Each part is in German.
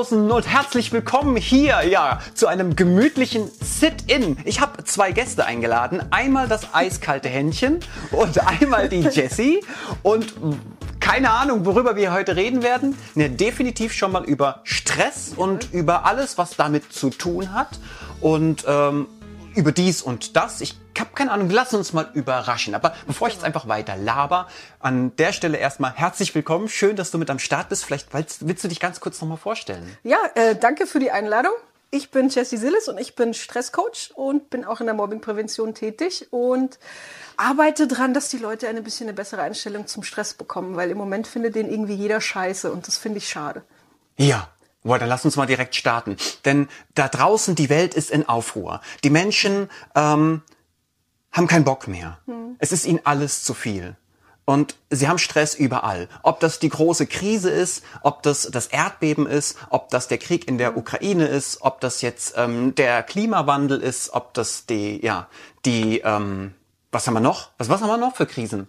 draußen und herzlich willkommen hier, ja, zu einem gemütlichen Sit-In. Ich habe zwei Gäste eingeladen. Einmal das eiskalte Händchen und einmal die Jessie. Und keine Ahnung, worüber wir heute reden werden. Ne, definitiv schon mal über Stress und über alles, was damit zu tun hat. Und ähm, über dies und das. Ich habe keine Ahnung, lass uns mal überraschen. Aber bevor ich jetzt einfach weiter laber, an der Stelle erstmal herzlich willkommen. Schön, dass du mit am Start bist. Vielleicht willst, willst du dich ganz kurz nochmal vorstellen. Ja, äh, danke für die Einladung. Ich bin Jessie Sillis und ich bin Stresscoach und bin auch in der Mobbingprävention tätig und arbeite daran, dass die Leute ein bisschen eine bessere Einstellung zum Stress bekommen, weil im Moment findet den irgendwie jeder scheiße und das finde ich schade. Ja, Boah, dann lass uns mal direkt starten. Denn da draußen, die Welt ist in Aufruhr. Die Menschen ähm, haben keinen Bock mehr. Hm. Es ist ihnen alles zu viel. Und sie haben Stress überall. Ob das die große Krise ist, ob das das Erdbeben ist, ob das der Krieg in der Ukraine ist, ob das jetzt ähm, der Klimawandel ist, ob das die, ja, die, ähm, was haben wir noch? Was, was haben wir noch für Krisen?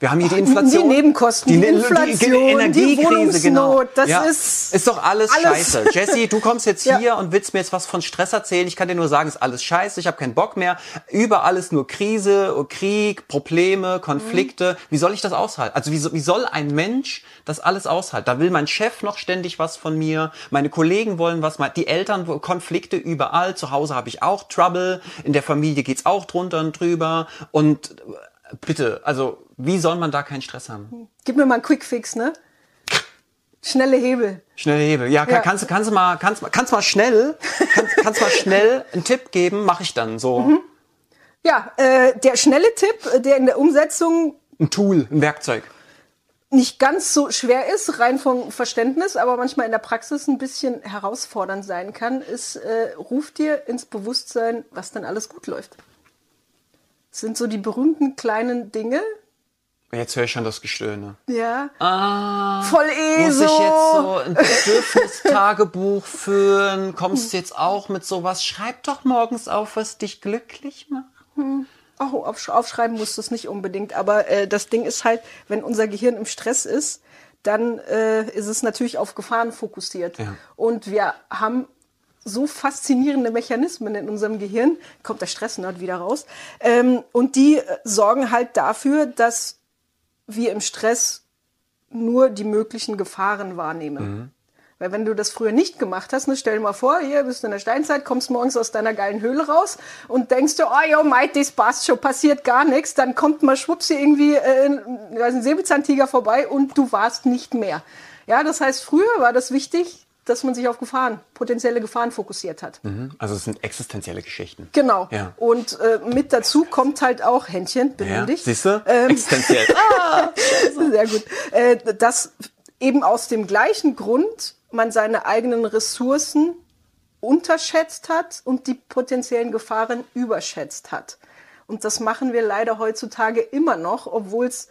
Wir haben hier die Inflation. Die Nebenkosten, die, die Inflation, die, Energiekrise, die genau. Das ja. ist, ist doch alles, alles. scheiße. Jesse, du kommst jetzt hier ja. und willst mir jetzt was von Stress erzählen. Ich kann dir nur sagen, ist alles scheiße, ich habe keinen Bock mehr. Überall ist nur Krise, Krieg, Probleme, Konflikte. Mhm. Wie soll ich das aushalten? Also wie, wie soll ein Mensch das alles aushalten? Da will mein Chef noch ständig was von mir, meine Kollegen wollen was, die Eltern, Konflikte überall. Zu Hause habe ich auch Trouble, in der Familie geht's auch drunter und drüber. Und bitte, also wie soll man da keinen Stress haben? Gib mir mal einen Quickfix, ne? Schnelle Hebel. Schnelle Hebel. Ja, ja. kannst du kannst du mal kannst kannst mal schnell kannst, kannst mal schnell einen Tipp geben, mache ich dann so. Mhm. Ja, äh, der schnelle Tipp, der in der Umsetzung ein Tool, ein Werkzeug nicht ganz so schwer ist, rein vom Verständnis, aber manchmal in der Praxis ein bisschen herausfordernd sein kann, ist, äh, ruf dir ins Bewusstsein, was dann alles gut läuft sind so die berühmten kleinen Dinge. Jetzt höre ich schon das Gestöhne. Ja. Ah, Voll eh muss ich jetzt so ein Bedürfnistagebuch führen? Kommst du jetzt auch mit sowas? Schreib doch morgens auf, was dich glücklich macht. Hm. Oh, aufschreiben musst du es nicht unbedingt. Aber äh, das Ding ist halt, wenn unser Gehirn im Stress ist, dann äh, ist es natürlich auf Gefahren fokussiert. Ja. Und wir haben so faszinierende Mechanismen in unserem Gehirn, kommt der Stressnerd wieder raus, ähm, und die äh, sorgen halt dafür, dass wir im Stress nur die möglichen Gefahren wahrnehmen. Mhm. Weil wenn du das früher nicht gemacht hast, ne, stell dir mal vor, hier bist du in der Steinzeit, kommst morgens aus deiner geilen Höhle raus und denkst du, oh jo, mate, das passt schon, passiert gar nichts, dann kommt mal schwupps hier irgendwie äh, ein Säbelzahntiger vorbei und du warst nicht mehr. Ja, das heißt, früher war das wichtig, dass man sich auf Gefahren, potenzielle Gefahren fokussiert hat. Mhm. Also es sind existenzielle Geschichten. Genau. Ja. Und äh, mit dazu kommt halt auch Händchen, benimm ja. Siehst du? Ähm, Existenziell. ah, sehr gut. Äh, dass eben aus dem gleichen Grund man seine eigenen Ressourcen unterschätzt hat und die potenziellen Gefahren überschätzt hat. Und das machen wir leider heutzutage immer noch, obwohl es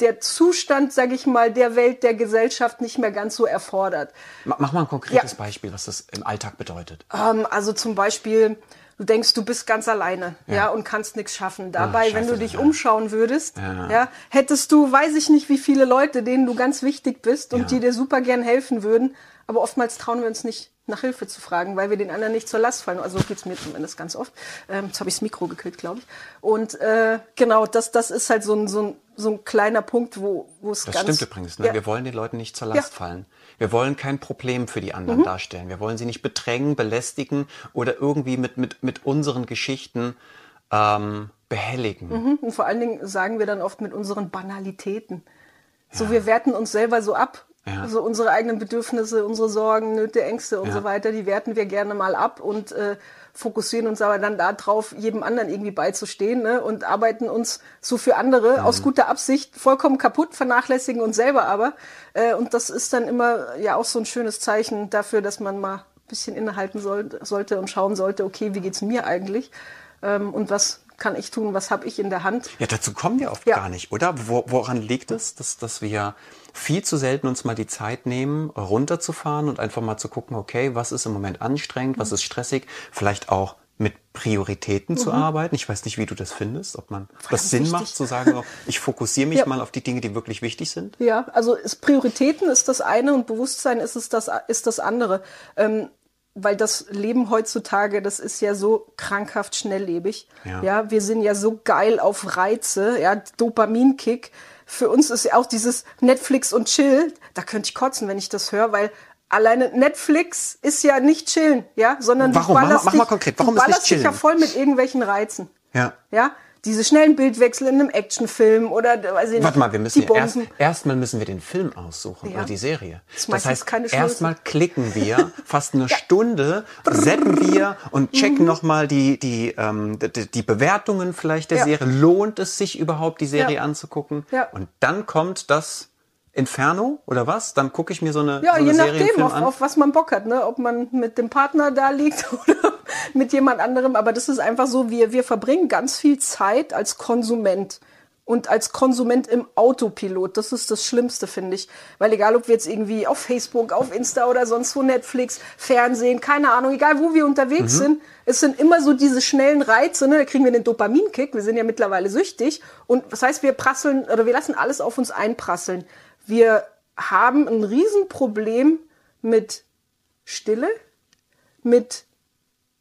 der Zustand, sage ich mal, der Welt, der Gesellschaft nicht mehr ganz so erfordert. Mach mal ein konkretes ja. Beispiel, was das im Alltag bedeutet. Ähm, also zum Beispiel, du denkst, du bist ganz alleine, ja, ja und kannst nichts schaffen. Dabei, Ach, wenn du dich ja. umschauen würdest, ja. hättest du, weiß ich nicht, wie viele Leute, denen du ganz wichtig bist und die dir super gern helfen würden, aber oftmals trauen wir uns nicht nach Hilfe zu fragen, weil wir den anderen nicht zur Last fallen. Also so geht's mir zumindest ganz oft. Ähm, jetzt habe ich das Mikro gekillt, glaube ich. Und äh, genau, das, das ist halt so ein, so ein, so ein kleiner Punkt, wo, wo es das ganz... Das stimmt übrigens. Ne? Ja. Wir wollen den Leuten nicht zur Last ja. fallen. Wir wollen kein Problem für die anderen mhm. darstellen. Wir wollen sie nicht bedrängen, belästigen oder irgendwie mit, mit, mit unseren Geschichten ähm, behelligen. Mhm. Und vor allen Dingen sagen wir dann oft mit unseren Banalitäten. So, ja. wir werten uns selber so ab ja. Also unsere eigenen Bedürfnisse, unsere Sorgen, Nöte, Ängste und ja. so weiter, die werten wir gerne mal ab und äh, fokussieren uns aber dann darauf, jedem anderen irgendwie beizustehen ne? und arbeiten uns so für andere mhm. aus guter Absicht vollkommen kaputt, vernachlässigen uns selber aber. Äh, und das ist dann immer ja auch so ein schönes Zeichen dafür, dass man mal ein bisschen innehalten soll, sollte und schauen sollte, okay, wie geht's mir eigentlich? Ähm, und was kann ich tun, was habe ich in der Hand? Ja, dazu kommen wir oft ja. gar nicht, oder? Wo, woran liegt es, dass, dass wir viel zu selten uns mal die Zeit nehmen, runterzufahren und einfach mal zu gucken, okay, was ist im Moment anstrengend, was ist stressig, vielleicht auch mit Prioritäten zu arbeiten. Ich weiß nicht, wie du das findest, ob man das Sinn wichtig. macht, zu sagen, so, ich fokussiere mich Ja. mal auf die Dinge, die wirklich wichtig sind. Ja, also ist Prioritäten ist das eine und Bewusstsein ist es das ist das andere. Ähm, weil das Leben heutzutage, das ist ja so krankhaft schnelllebig. Ja. ja, wir sind ja so geil auf Reize, ja, Dopaminkick. Für uns ist ja auch dieses Netflix und Chill, da könnte ich kotzen, wenn ich das höre, weil alleine Netflix ist ja nicht chillen, ja, sondern Warum? du Mach ballerst mach mal dich, konkret. Warum du ist nicht ballerst dich ja chillen? voll mit irgendwelchen Reizen. Ja. Ja, diese schnellen Bildwechsel in einem Actionfilm oder weiß ich nicht, Warte mal, wir müssen die erst, erstmal müssen wir den Film aussuchen Ja. oder die Serie. Das Das heißt, erstmal klicken wir fast eine Stunde, setzen wir und checken noch nochmal die, die, ähm, die, die Bewertungen vielleicht der Ja. Serie. Lohnt es sich überhaupt, die Serie anzugucken? Ja. Und dann kommt das Inferno oder was? Dann gucke ich mir so eine, Ja, so eine je nachdem, auf, auf was man Bock hat, ne? Ob man mit dem Partner da liegt oder mit jemand anderem. Aber das ist einfach so, wir, wir verbringen ganz viel Zeit als Konsument. Und als Konsument im Autopilot, das ist das Schlimmste, finde ich. Weil egal, ob wir jetzt irgendwie auf Facebook, auf Insta oder sonst wo Netflix, Fernsehen, keine Ahnung, egal wo wir unterwegs sind, es sind immer so diese schnellen Reize, ne? da kriegen wir den Dopaminkick, wir sind ja mittlerweile süchtig. Und das heißt, wir prasseln oder wir lassen alles auf uns einprasseln. Wir haben ein Riesenproblem mit Stille, mit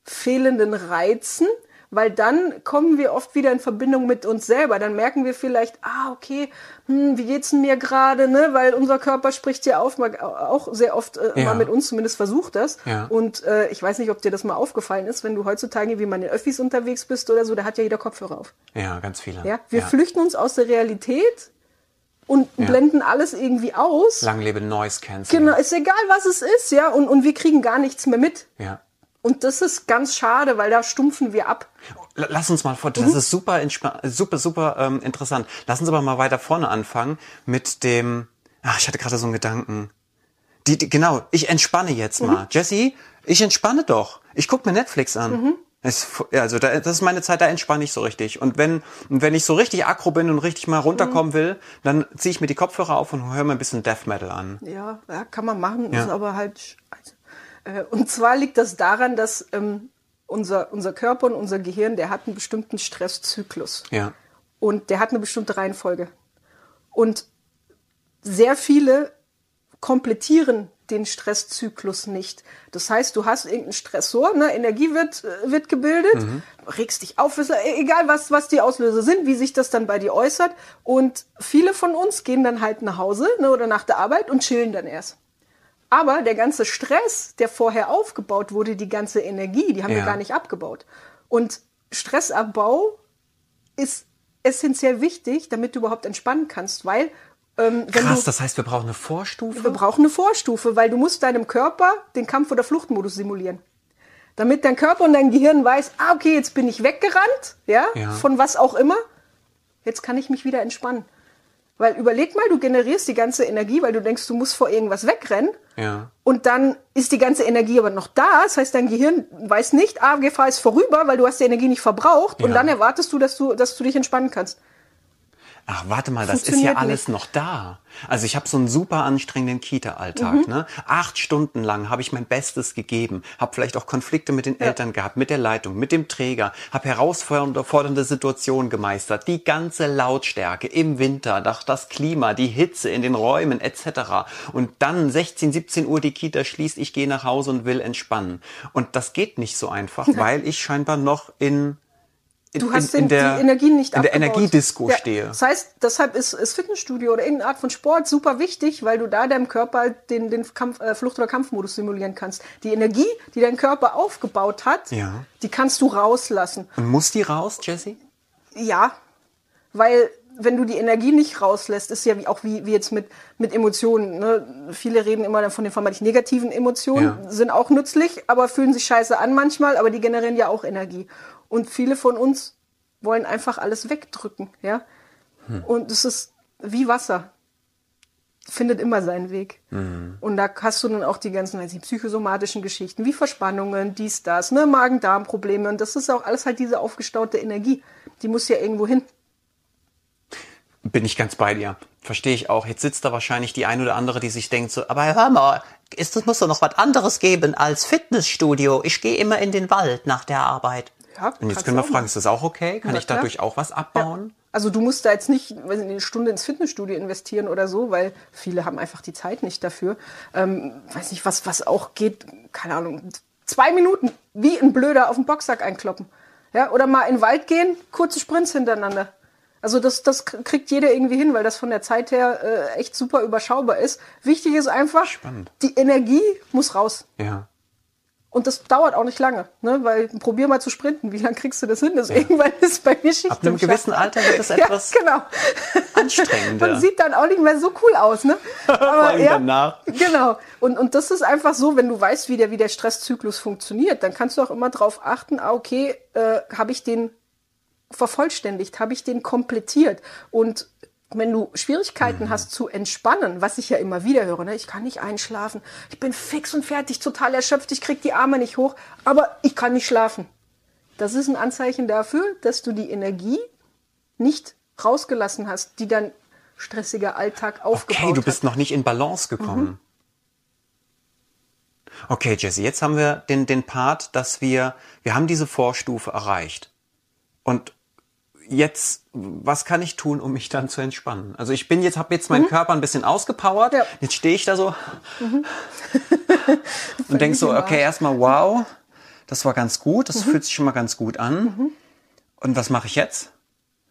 fehlenden Reizen, weil dann kommen wir oft wieder in Verbindung mit uns selber. Dann merken wir vielleicht, ah, okay, hm, wie geht's denn mir gerade, ne? Weil unser Körper spricht ja auf, auch sehr oft äh, Ja. mal mit uns, zumindest versucht das. Ja. Und äh, ich weiß nicht, ob dir das mal aufgefallen ist, wenn du heutzutage wie man in Öffis unterwegs bist oder so, da hat ja jeder Kopfhörer auf. Ja, ganz viele. Ja? Wir flüchten uns aus der Realität und blenden alles irgendwie aus. Lang lebe Noise Cancelling. Genau, ist egal, was es ist, ja, und, und wir kriegen gar nichts mehr mit. Ja. Und das ist ganz schade, weil da stumpfen wir ab. Lass uns mal vor, das Mhm. ist super, super, super ähm, interessant. Lass uns aber mal weiter vorne anfangen mit dem, ach, ich hatte gerade so einen Gedanken. Die, die, genau, ich entspanne jetzt Mhm. mal. Jessie, ich entspanne doch. Ich guck mir Netflix an. Mhm. Es, also da, das ist meine Zeit, da entspanne ich so richtig. Und wenn, und wenn ich so richtig aggro bin und richtig mal runterkommen Mhm. will, dann ziehe ich mir die Kopfhörer auf und höre mir ein bisschen Death Metal an. Ja, ja kann man machen, Ja. ist aber halt scheiße. Äh, Und zwar liegt das daran, dass ähm, unser, unser Körper und unser Gehirn, der hat einen bestimmten Stresszyklus. Ja. Und der hat eine bestimmte Reihenfolge. Und sehr viele komplettieren den Stresszyklus nicht. Das heißt, du hast irgendeinen Stressor, ne? Energie wird, äh, wird gebildet, regst dich auf, äh, egal was, was die Auslöser sind, wie sich das dann bei dir äußert. Und viele von uns gehen dann halt nach Hause ne, oder nach der Arbeit und chillen dann erst. Aber der ganze Stress, der vorher aufgebaut wurde, die ganze Energie, die haben Ja. wir gar nicht abgebaut. Und Stressabbau ist essentiell wichtig, damit du überhaupt entspannen kannst, weil ähm, Krass, du, das heißt, wir brauchen eine Vorstufe? wir brauchen eine Vorstufe, weil du musst deinem Körper den Kampf- oder Fluchtmodus simulieren. Damit dein Körper und dein Gehirn weiß, ah, okay, jetzt bin ich weggerannt, ja, Ja. von was auch immer. Jetzt kann ich mich wieder entspannen. Weil überleg mal, du generierst die ganze Energie, weil du denkst, du musst vor irgendwas wegrennen. Ja. Und dann ist die ganze Energie aber noch da. Das heißt, dein Gehirn weiß nicht, ah, Gefahr ist vorüber, weil du hast die Energie nicht verbraucht. Und Ja. dann erwartest du, dass du, dass du dich entspannen kannst. Ach, warte mal, das ist ja alles nicht. noch da. Also ich habe so einen super anstrengenden Kita-Alltag. Mhm. Ne? Acht Stunden lang habe ich mein Bestes gegeben, habe vielleicht auch Konflikte mit den Eltern gehabt, mit der Leitung, mit dem Träger, habe herausfordernde fordernde Situationen gemeistert, die ganze Lautstärke im Winter, das, das Klima, die Hitze in den Räumen etc. Und dann 16, 17 Uhr die Kita schließt, ich gehe nach Hause und will entspannen. Und das geht nicht so einfach, weil ich scheinbar noch in in, Du hast in, in der, die Energie nicht in der. Energiedisco Ja, stehe. Das heißt, deshalb ist, ist Fitnessstudio oder irgendeine Art von Sport super wichtig, weil du da deinem Körper den, den Kampf, äh, Flucht- oder Kampfmodus simulieren kannst. Die Energie, die dein Körper aufgebaut hat, Ja. die kannst du rauslassen. Und muss die raus, Jessie? Ja, weil wenn du die Energie nicht rauslässt, ist ja wie, auch wie, wie jetzt mit, mit Emotionen. Ne? Viele reden immer von den vermeintlich negativen Emotionen, Ja. sind auch nützlich, aber fühlen sich scheiße an manchmal, aber die generieren ja auch Energie. Und viele von uns wollen einfach alles wegdrücken, ja. Und es ist wie Wasser. Findet immer seinen Weg. Und da hast du dann auch die ganzen weiß nicht, psychosomatischen Geschichten, wie Verspannungen, dies, das, ne, Magen-Darm-Probleme. Und das ist auch alles halt diese aufgestaute Energie. Die muss ja irgendwo hin. Bin ich ganz bei dir. Verstehe ich auch. Jetzt sitzt da wahrscheinlich die ein oder andere, die sich denkt so, aber hör mal, ist, das muss doch noch was anderes geben als Fitnessstudio. Ich gehe immer in den Wald nach der Arbeit. Ja, Und jetzt können wir fragen, ist das auch okay? Kann Na ich klar. dadurch auch was abbauen? Also du musst da jetzt nicht weiß nicht, eine Stunde ins Fitnessstudio investieren oder so, weil viele haben einfach die Zeit nicht dafür. Ähm, weiß nicht, was, was auch geht, keine Ahnung, zwei Minuten wie ein Blöder auf den Boxsack einkloppen. Ja, oder mal in den Wald gehen, kurze Sprints hintereinander. Also das, das kriegt jeder irgendwie hin, weil das von der Zeit her äh, echt super überschaubar ist. Wichtig ist einfach, Spannend. die Energie muss raus. Ja. Und das dauert auch nicht lange, ne? weil probier mal zu sprinten. Wie lange kriegst du das hin? Das irgendwann ist bei mir Schicht Ab einem gewissen Alter wird es etwas ja, genau. anstrengender. Man sieht dann auch nicht mehr so cool aus, ne? Aber allem danach. Genau. Und, und das ist einfach so, wenn du weißt, wie der, wie der Stresszyklus funktioniert, dann kannst du auch immer drauf achten, ah, okay, äh, habe ich den vervollständigt, habe ich den komplettiert. Und wenn du Schwierigkeiten hast zu entspannen, was ich ja immer wieder höre, ne? ich kann nicht einschlafen, ich bin fix und fertig, total erschöpft, ich krieg die Arme nicht hoch, aber ich kann nicht schlafen. Das ist ein Anzeichen dafür, dass du die Energie nicht rausgelassen hast, die dein stressiger Alltag aufgebaut Okay, du hat. bist noch nicht in Balance gekommen. Okay, Jesse, jetzt haben wir den, den Part, dass wir, wir haben diese Vorstufe erreicht. Und jetzt, was kann ich tun, um mich dann zu entspannen? Also ich bin jetzt, habe jetzt meinen Körper ein bisschen ausgepowert. Ja. Jetzt stehe ich da so und denk so, okay, erstmal wow, das war ganz gut, das fühlt sich schon mal ganz gut an. Und was mache ich jetzt?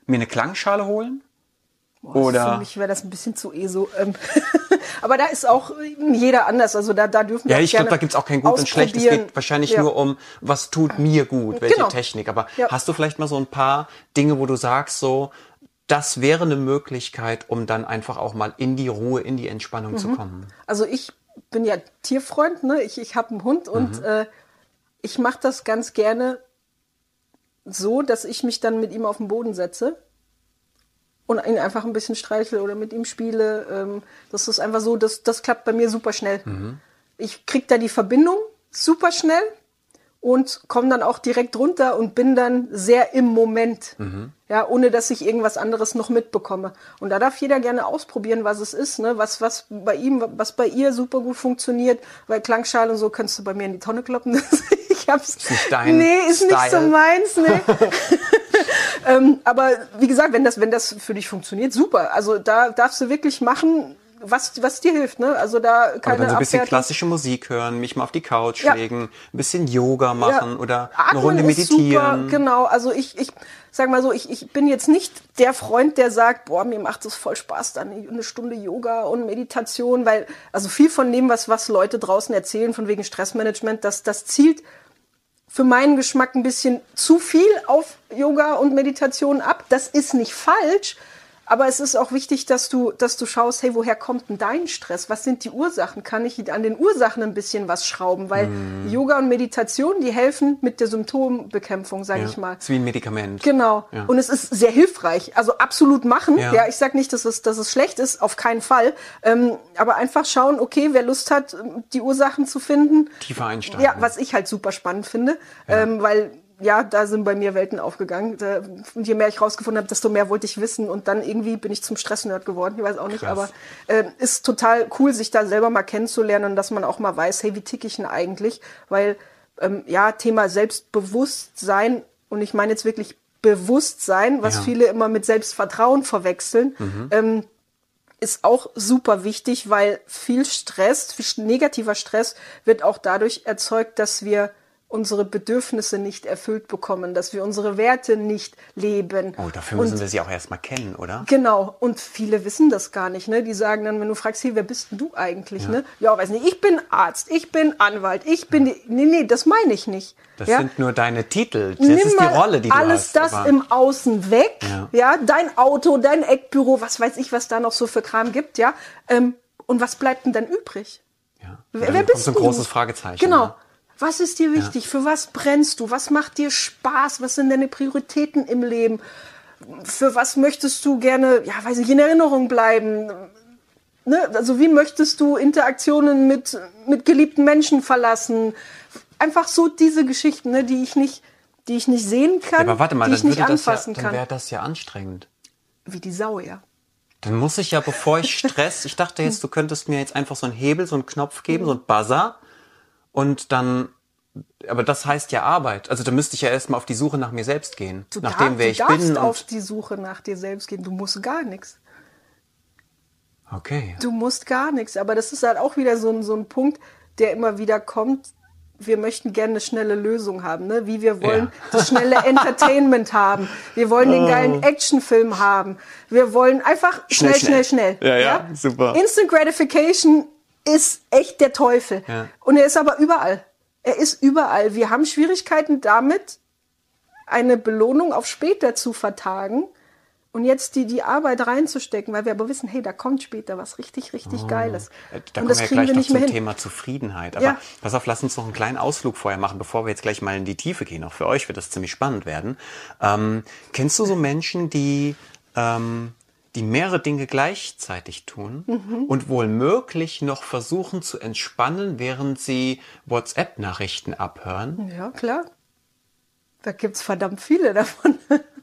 Mir eine Klangschale holen? Boah, Oder Für mich wäre das ein bisschen zu eh so. Ähm, aber da ist auch jeder anders. Also da, da dürfen wir Ja, ich glaube, da gibt's auch kein Gut und Schlecht. Es geht wahrscheinlich Ja. nur um, was tut mir gut, welche Genau. Technik. Aber Ja. hast du vielleicht mal so ein paar Dinge, wo du sagst, so, das wäre eine Möglichkeit, um dann einfach auch mal in die Ruhe, in die Entspannung Mhm. zu kommen? Also ich bin ja Tierfreund, ne? Ich, ich habe einen Hund und Mhm. äh, ich mache das ganz gerne so, dass ich mich dann mit ihm auf den Boden setze und ihn einfach ein bisschen streichle oder mit ihm spiele. Ähm, das ist einfach so, das, das klappt bei mir super schnell. Mhm. Ich krieg da die Verbindung super schnell und komme dann auch direkt runter und bin dann sehr im Moment. Mhm. Ja, ohne dass ich irgendwas anderes noch mitbekomme. Und da darf jeder gerne ausprobieren, was es ist, ne? was, was bei ihm, was bei ihr super gut funktioniert, weil Klangschale und so kannst du bei mir in die Tonne kloppen. ich hab's. Ist nicht dein nee, ist nicht so Style. meins, nee. ähm, aber wie gesagt, wenn das, wenn das für dich funktioniert, super. Also da darfst du wirklich machen, was, was dir hilft, ne? Also da Aber keine dann so ein bisschen Abwertung. klassische Musik hören, mich mal auf die Couch Ja. legen, ein bisschen Yoga machen oder eine Atmen Runde ist meditieren. Super, genau, also ich, ich sag mal so, ich, ich bin jetzt nicht der Freund, der sagt, boah, mir macht es voll Spaß, dann eine Stunde Yoga und Meditation, weil, also viel von dem, was, was Leute draußen erzählen, von wegen Stressmanagement, das, das zielt für meinen Geschmack ein bisschen zu viel auf Yoga und Meditation ab. Das ist nicht falsch, aber es ist auch wichtig, dass du, dass du schaust, hey, woher kommt denn dein Stress? Was sind die Ursachen? Kann ich an den Ursachen ein bisschen was schrauben? Weil Mhm. Yoga und Meditation, die helfen mit der Symptombekämpfung, sage Ja, ich mal. ist wie ein Medikament. Genau. Ja. Und es ist sehr hilfreich. Also absolut machen. Ja. Ja, ich sage nicht, dass es, dass es schlecht ist, auf keinen Fall. Ähm, aber einfach schauen, okay, wer Lust hat, die Ursachen zu finden. Tiefer einsteigen. Ja, was ich halt super spannend finde, ähm, weil ja, da sind bei mir Welten aufgegangen. Da, und je mehr ich rausgefunden habe, desto mehr wollte ich wissen. Und dann irgendwie bin ich zum Stressnerd geworden. Ich weiß auch nicht, Krass. aber äh, ist total cool, sich da selber mal kennenzulernen und dass man auch mal weiß, hey, wie ticke ich denn eigentlich? Weil ähm, ja, Thema Selbstbewusstsein und ich meine jetzt wirklich Bewusstsein, was Ja. viele immer mit Selbstvertrauen verwechseln. Ähm, ist auch super wichtig, weil viel Stress, viel negativer Stress wird auch dadurch erzeugt, dass wir unsere Bedürfnisse nicht erfüllt bekommen, dass wir unsere Werte nicht leben. Oh, dafür müssen Und wir sie auch erstmal kennen, oder? Genau, und viele wissen das gar nicht. Ne? Die sagen dann, wenn du fragst, hey, wer bist denn du eigentlich? Ja. Ne? ja, weiß nicht, ich bin Arzt, ich bin Anwalt, ich bin die. Nee, nee, das meine ich nicht. Das ja? sind nur deine Titel. Das Nimm ist die Rolle, die du alles hast. das aber- im Außen weg, Ja. ja. dein Auto, dein Eckbüro, was weiß ich, was da noch so für Kram gibt, ja. Ähm, und was bleibt denn dann übrig? ja. Wer, wer bist so ein du? großes Fragezeichen. Genau. ne? Was ist dir wichtig? Für was brennst du? Was macht dir Spaß? Was sind deine Prioritäten im Leben? Für was möchtest du gerne, ja, weiß ich, in Erinnerung bleiben? Ne? Also wie möchtest du Interaktionen mit, mit geliebten Menschen verlassen? Einfach so diese Geschichten, ne, die ich nicht, die ich nicht sehen kann, Ja, aber warte mal, die ich nicht das ja, anfassen dann kann. wäre das ja anstrengend. Wie die Sau, ja. Dann muss ich ja, bevor ich Stress, ich dachte jetzt, du könntest mir jetzt einfach so einen Hebel, so einen Knopf geben, so einen Buzzer und dann, aber das heißt ja Arbeit. Also da müsste ich ja erstmal auf die Suche nach mir selbst gehen. Du, nach dem, wer du ich darfst bin. auf Und, die Suche nach dir selbst gehen. Du musst gar nichts. okay. Du musst gar nichts. Aber das ist halt auch wieder so ein, so ein Punkt, der immer wieder kommt. Wir möchten gerne eine schnelle Lösung haben, ne? Wie wir wollen Ja. das schnelle Entertainment haben. Wir wollen den geilen Actionfilm haben. Wir wollen einfach schnell, schnell, Schnell, schnell. schnell. Ja, ja, super. Instant Gratification ist echt der Teufel. Ja. Und er ist aber überall. Er ist überall. Wir haben Schwierigkeiten damit, eine Belohnung auf später zu vertagen und jetzt die, die Arbeit reinzustecken, weil wir aber wissen, hey, da kommt später was richtig, richtig Geiles. Äh, Da und kommen das wir ja kriegen gleich wir noch nicht zum mehr hin. Thema Zufriedenheit. Aber Ja. pass auf, lass uns noch einen kleinen Ausflug vorher machen, bevor wir jetzt gleich mal in die Tiefe gehen. Auch für euch wird das ziemlich spannend werden. Ähm, kennst du so Menschen, die, ähm, die mehrere Dinge gleichzeitig tun Mhm. und wohl möglich noch versuchen zu entspannen, während sie WhatsApp-Nachrichten abhören? Ja, klar. Da gibt's verdammt viele davon.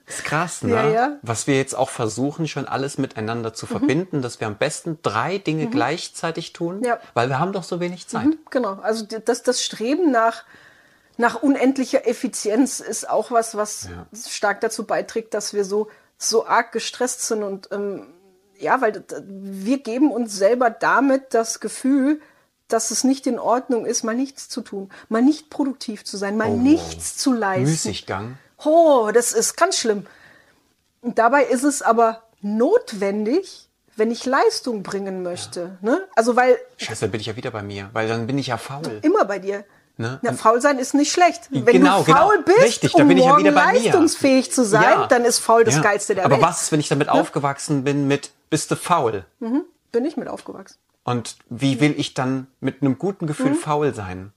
ist krass, ne? Ja, ja. Was wir jetzt auch versuchen, schon alles miteinander zu verbinden, dass wir am besten drei Dinge gleichzeitig tun, Mhm. Ja. weil wir haben doch so wenig Zeit. Mhm, genau. Also das, das Streben nach, nach unendlicher Effizienz ist auch was, was stark dazu beiträgt, dass wir so, so arg gestresst sind. Und ähm, ja, weil wir geben uns selber damit das Gefühl, dass es nicht in Ordnung ist, mal nichts zu tun, mal nicht produktiv zu sein, mal Oh. nichts zu leisten. Müßiggang. Oh, das ist ganz schlimm. Und dabei ist es aber notwendig, wenn ich Leistung bringen möchte. Ne? Also weil Scheiße, dann bin ich ja wieder bei mir, weil dann bin ich ja faul. immer bei dir. Ne? Ja, faul sein ist nicht schlecht. Wenn Genau, du faul genau. bist, Richtig, um bin ich ja morgen mir. leistungsfähig zu sein, Ja. dann ist faul das Ja. Geilste der Aber Welt. was, wenn ich damit aufgewachsen bin mit, bist du faul? Bin ich mit aufgewachsen. Und wie will ich dann mit einem guten Gefühl faul sein?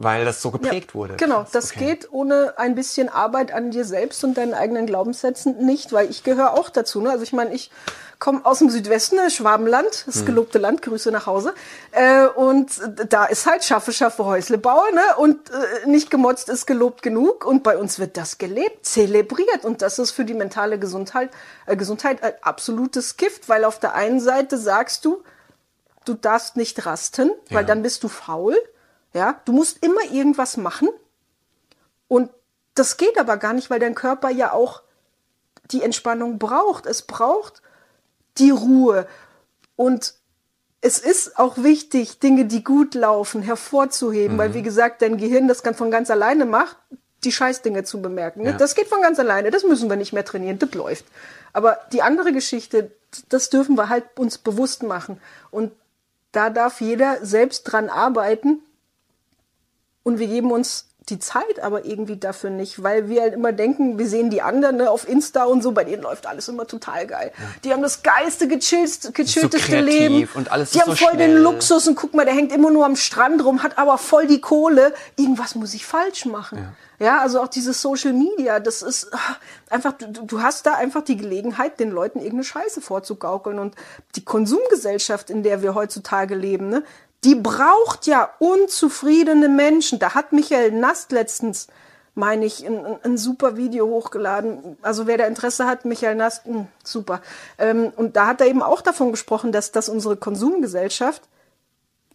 Weil das so geprägt wurde. Genau, das okay. geht ohne ein bisschen Arbeit an dir selbst und deinen eigenen Glaubenssätzen nicht, weil ich gehöre auch dazu. Ne? Also ich meine, ich komme aus dem Südwesten, ne, Schwabenland, das Hm. gelobte Land, Grüße nach Hause. Äh, und da ist halt schaffe, schaffe, Häusle baue, ne? Und äh, nicht gemotzt ist gelobt genug. Und bei uns wird das gelebt, zelebriert. Und das ist für die mentale Gesundheit, äh, Gesundheit ein absolutes Gift, weil auf der einen Seite sagst du, du darfst nicht rasten, weil Ja. dann bist du faul. Ja, du musst immer irgendwas machen. Und das geht aber gar nicht, weil dein Körper ja auch die Entspannung braucht. Es braucht die Ruhe. Und es ist auch wichtig, Dinge, die gut laufen, hervorzuheben, weil wie gesagt, dein Gehirn das kann von ganz alleine macht, die Scheißdinge zu bemerken. ne? Ja. Das geht von ganz alleine, das müssen wir nicht mehr trainieren, das läuft. Aber die andere Geschichte, das dürfen wir halt uns bewusst machen. Und da darf jeder selbst dran arbeiten, und wir geben uns die Zeit aber irgendwie dafür nicht, weil wir halt immer denken, wir sehen die anderen ne, auf Insta und so, bei denen läuft alles immer total geil. Die haben das geilste, gechillst, gechillteste kreativ Leben. und alles die haben so voll den schnell. Luxus und guck mal, der hängt immer nur am Strand rum, hat aber voll die Kohle. Irgendwas muss ich falsch machen. Ja, also auch dieses Social Media, das ist ah, einfach, du, du hast da einfach die Gelegenheit, den Leuten irgendeine Scheiße vorzugaukeln. Und die Konsumgesellschaft, in der wir heutzutage leben, ne, die braucht ja unzufriedene Menschen. Da hat Michael Nast letztens, meine ich, ein, ein, super Video hochgeladen. Also wer da Interesse hat, Michael Nast, mh, super. Ähm, und da hat er eben auch davon gesprochen, dass, dass unsere Konsumgesellschaft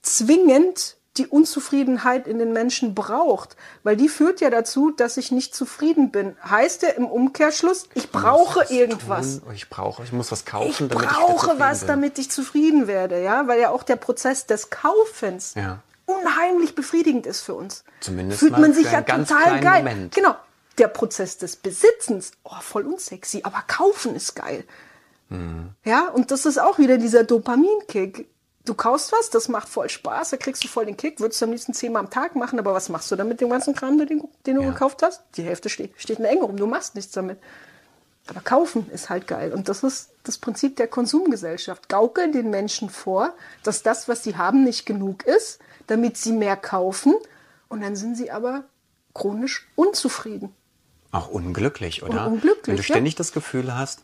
zwingend die Unzufriedenheit in den Menschen braucht, weil die führt ja dazu, dass ich nicht zufrieden bin. Heißt ja im Umkehrschluss, ich brauche was irgendwas. Tun, ich brauche, ich muss was Ich kaufen, damit ich brauche was, bin. damit ich zufrieden werde, ja, weil ja auch der Prozess des Kaufens Ja. unheimlich befriedigend ist für uns. Zumindest fühlt man sich ja total geil. Moment. Genau. Der Prozess des Besitzens, oh, voll unsexy, aber kaufen ist geil. Hm. Ja, und das ist auch wieder dieser Dopaminkick. Du kaufst was, das macht voll Spaß, da kriegst du voll den Kick, würdest du am liebsten zehnmal am Tag machen, aber was machst du dann mit dem ganzen Kram, den, den du Ja. gekauft hast? Die Hälfte steht, steht in der Enge rum, du machst nichts damit. Aber kaufen ist halt geil. Und das ist das Prinzip der Konsumgesellschaft. Gaukeln den Menschen vor, dass das, was sie haben, nicht genug ist, damit sie mehr kaufen. Und dann sind sie aber chronisch unzufrieden. Auch unglücklich, oder? Und unglücklich, Wenn du ja. ständig das Gefühl hast,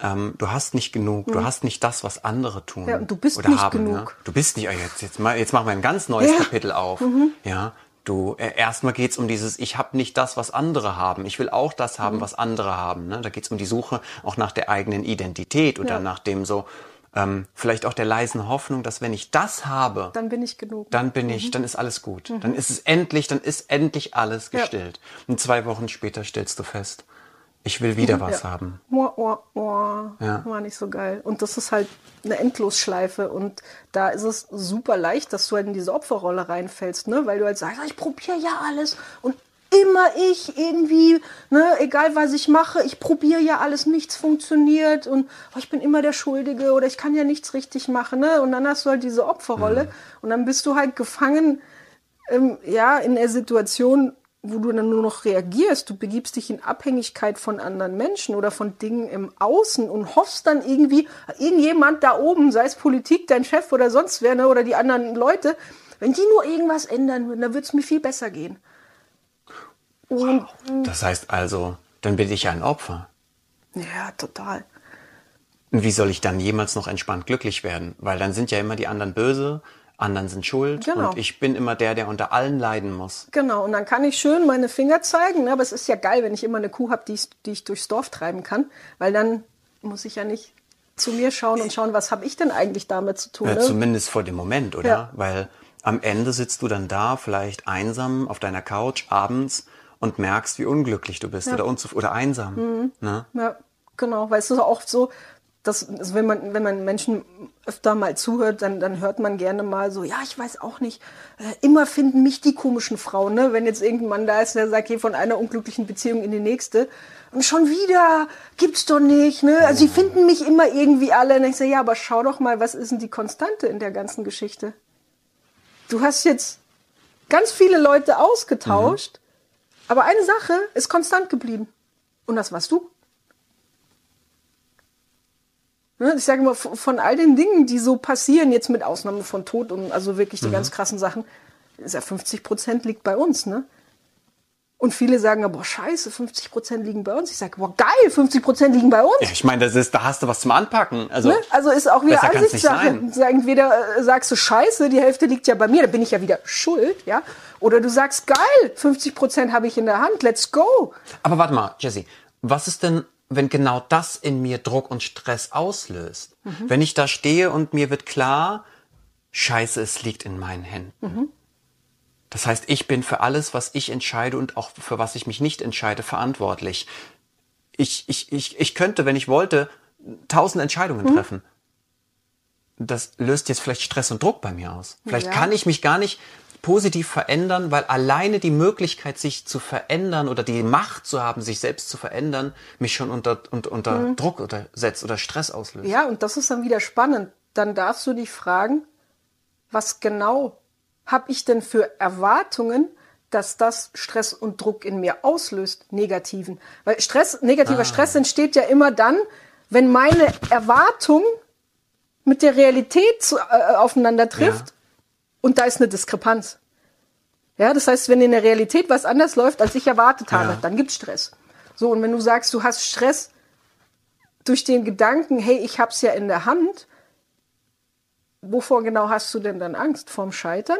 ähm, du hast nicht genug, du hast nicht das, was andere tun. Mhm. Ja, und du bist oder nicht haben, genug. Ne? Du bist nicht, oh, jetzt, jetzt, mal, jetzt machen wir ein ganz neues Ja. Mhm. Kapitel auf. Ja. Du äh, erstmal geht's um dieses, ich habe nicht das, was andere haben. Ich will auch das Mhm. haben, was andere haben. Ne? Da geht's um die Suche auch nach der eigenen Identität oder Ja. nach dem so ähm, vielleicht auch der leisen Hoffnung, dass wenn ich das habe, Dann bin ich genug. dann bin ich, dann ist alles gut. Dann ist es endlich, dann ist endlich alles Mhm. Ja. gestillt. Und zwei Wochen später stellst du fest, ich will wieder was Ja. haben. Mua, mua, mua. Ja. War nicht so geil. Und das ist halt eine Endlosschleife. Und da ist es super leicht, dass du halt in diese Opferrolle reinfällst, ne? Weil du halt sagst, ich probiere ja alles und immer ich irgendwie, ne, egal was ich mache, ich probiere ja alles, nichts funktioniert und oh, ich bin immer der Schuldige oder ich kann ja nichts richtig machen, ne? Und dann hast du halt diese Opferrolle und dann bist du halt gefangen, ähm, ja, in der Situation, wo du dann nur noch reagierst, du begibst dich in Abhängigkeit von anderen Menschen oder von Dingen im Außen und hoffst dann irgendwie, irgendjemand da oben, sei es Politik, dein Chef oder sonst wer, ne, oder die anderen Leute, wenn die nur irgendwas ändern würden, dann würde es mir viel besser gehen. Und Das heißt also, dann bin ich ein Opfer. ja, total. Und wie soll ich dann jemals noch entspannt glücklich werden? Weil dann sind ja immer die anderen böse, anderen sind schuld Genau. und ich bin immer der, der unter allen leiden muss. Genau, und dann kann ich schön meine Finger zeigen, ne? aber es ist ja geil, wenn ich immer eine Kuh habe, die, ich- die ich durchs Dorf treiben kann, weil dann muss ich ja nicht zu mir schauen und schauen, was habe ich denn eigentlich damit zu tun. Ja, Ne? zumindest vor dem Moment, oder? Ja. Weil am Ende sitzt du dann da, vielleicht einsam auf deiner Couch abends und merkst, wie unglücklich du bist oder, unzuf oder einsam. Mhm. Ne? Ja, genau, weil es ist auch so, dass also wenn man wenn man Menschen öfter mal zuhört, dann dann hört man gerne mal so, ja, ich weiß auch nicht, äh, immer finden mich die komischen Frauen, ne? Wenn jetzt irgendein Mann da ist, der sagt, geh von einer unglücklichen Beziehung in die nächste und schon wieder gibt's doch nicht, ne? Also sie finden mich immer irgendwie alle. Und ich sage, ja, aber schau doch mal, was ist denn die Konstante in der ganzen Geschichte? Du hast jetzt ganz viele Leute ausgetauscht, aber eine Sache ist konstant geblieben. Und das warst du. Ne, Ich sage immer, von all den Dingen, die so passieren, jetzt mit Ausnahme von Tod und also wirklich die ganz krassen Sachen, ist ja 50 Prozent liegt bei uns, ne? Und viele sagen, boah, scheiße, 50 Prozent liegen bei uns. Ich sage, boah, geil, 50 Prozent liegen bei uns. Ja, ich meine, das ist, da hast du was zum Anpacken. Also, Ne? Also ist auch wieder Ansichtssache. Entweder äh, sagst du Scheiße, die Hälfte liegt ja bei mir, da bin ich ja wieder schuld, ja. Oder du sagst geil, 50 Prozent habe ich in der Hand, let's go. aber warte mal, Jesse, was ist denn, wenn genau das in mir Druck und Stress auslöst? Mhm. Wenn ich da stehe und mir wird klar, Scheiße, es liegt in meinen Händen. Mhm. Das heißt, ich bin für alles, was ich entscheide und auch für was ich mich nicht entscheide, verantwortlich. Ich, ich, ich, ich könnte, wenn ich wollte, tausend Entscheidungen Mhm. treffen. Das löst jetzt vielleicht Stress und Druck bei mir aus. Vielleicht Ja. kann ich mich gar nicht positiv verändern, weil alleine die Möglichkeit, sich zu verändern oder die Macht zu haben, sich selbst zu verändern, mich schon unter, unter, unter Druck oder setzt oder Stress auslöst. Mhm. Ja, und das ist dann wieder spannend. Dann darfst du dich fragen, was genau habe ich denn für Erwartungen, dass das Stress und Druck in mir auslöst, negativen. Weil Stress, negativer Stress entsteht ja immer dann, wenn meine Erwartung mit der Realität zu, äh, aufeinander trifft Ja. Und da ist eine Diskrepanz. Ja, das heißt, wenn in der Realität was anders läuft, als ich erwartet habe, Ja. dann gibt's Stress. So, und wenn du sagst, du hast Stress durch den Gedanken, hey, ich hab's ja in der Hand, wovor genau hast du denn dann Angst? Vorm Scheitern?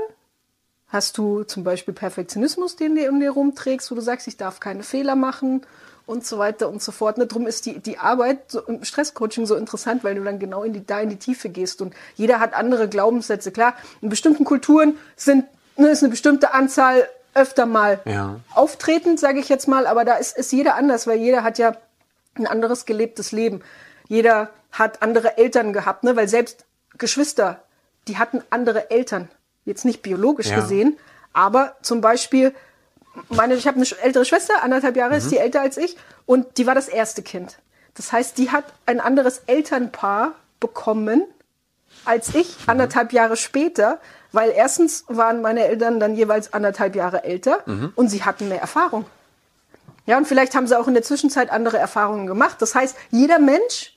Hast du zum Beispiel Perfektionismus, den du in dir rumträgst, wo du sagst, ich darf keine Fehler machen und so weiter und so fort. Ne? Drum ist die, die Arbeit so, im Stresscoaching so interessant, weil du dann genau in die, da in die Tiefe gehst. Und jeder hat andere Glaubenssätze. Klar, in bestimmten Kulturen sind, ne, ist eine bestimmte Anzahl öfter mal Ja. auftretend, sage ich jetzt mal, aber da ist, ist jeder anders, weil jeder hat ja ein anderes gelebtes Leben. Jeder hat andere Eltern gehabt, ne? weil selbst Geschwister, die hatten andere Eltern. Jetzt nicht biologisch Ja. gesehen, aber zum Beispiel, meine, ich habe eine ältere Schwester, anderthalb Jahre ist die älter als ich, und die war das erste Kind. Das heißt, die hat ein anderes Elternpaar bekommen als ich, anderthalb Jahre später, weil erstens waren meine Eltern dann jeweils anderthalb Jahre älter und sie hatten mehr Erfahrung. Ja, und vielleicht haben sie auch in der Zwischenzeit andere Erfahrungen gemacht. Das heißt, jeder Mensch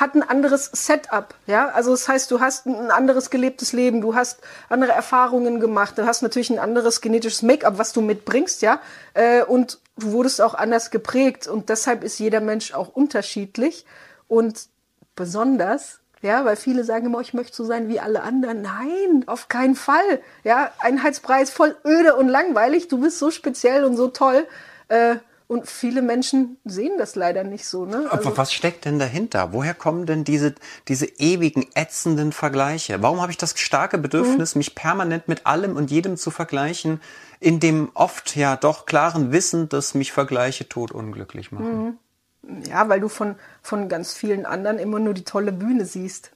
hat ein anderes Setup, ja. Also das heißt, du hast ein anderes gelebtes Leben, du hast andere Erfahrungen gemacht, du hast natürlich ein anderes genetisches Make-up, was du mitbringst, ja. Äh, Und du wurdest auch anders geprägt und deshalb ist jeder Mensch auch unterschiedlich und besonders Ja, weil viele sagen immer, ich möchte so sein wie alle anderen. Nein, auf keinen Fall. Ja, Einheitsbrei ist voll öde und langweilig. Du bist so speziell und so toll. Äh, und viele Menschen sehen das leider nicht so. Ne? Also, Aber was steckt denn dahinter? Woher kommen denn diese, diese ewigen, ätzenden Vergleiche? Warum habe ich das starke Bedürfnis, mhm. mich permanent mit allem und jedem zu vergleichen, in dem oft ja doch klaren Wissen, dass mich Vergleiche tot unglücklich machen? Mhm. Ja, weil du von, von ganz vielen anderen immer nur die tolle Bühne siehst.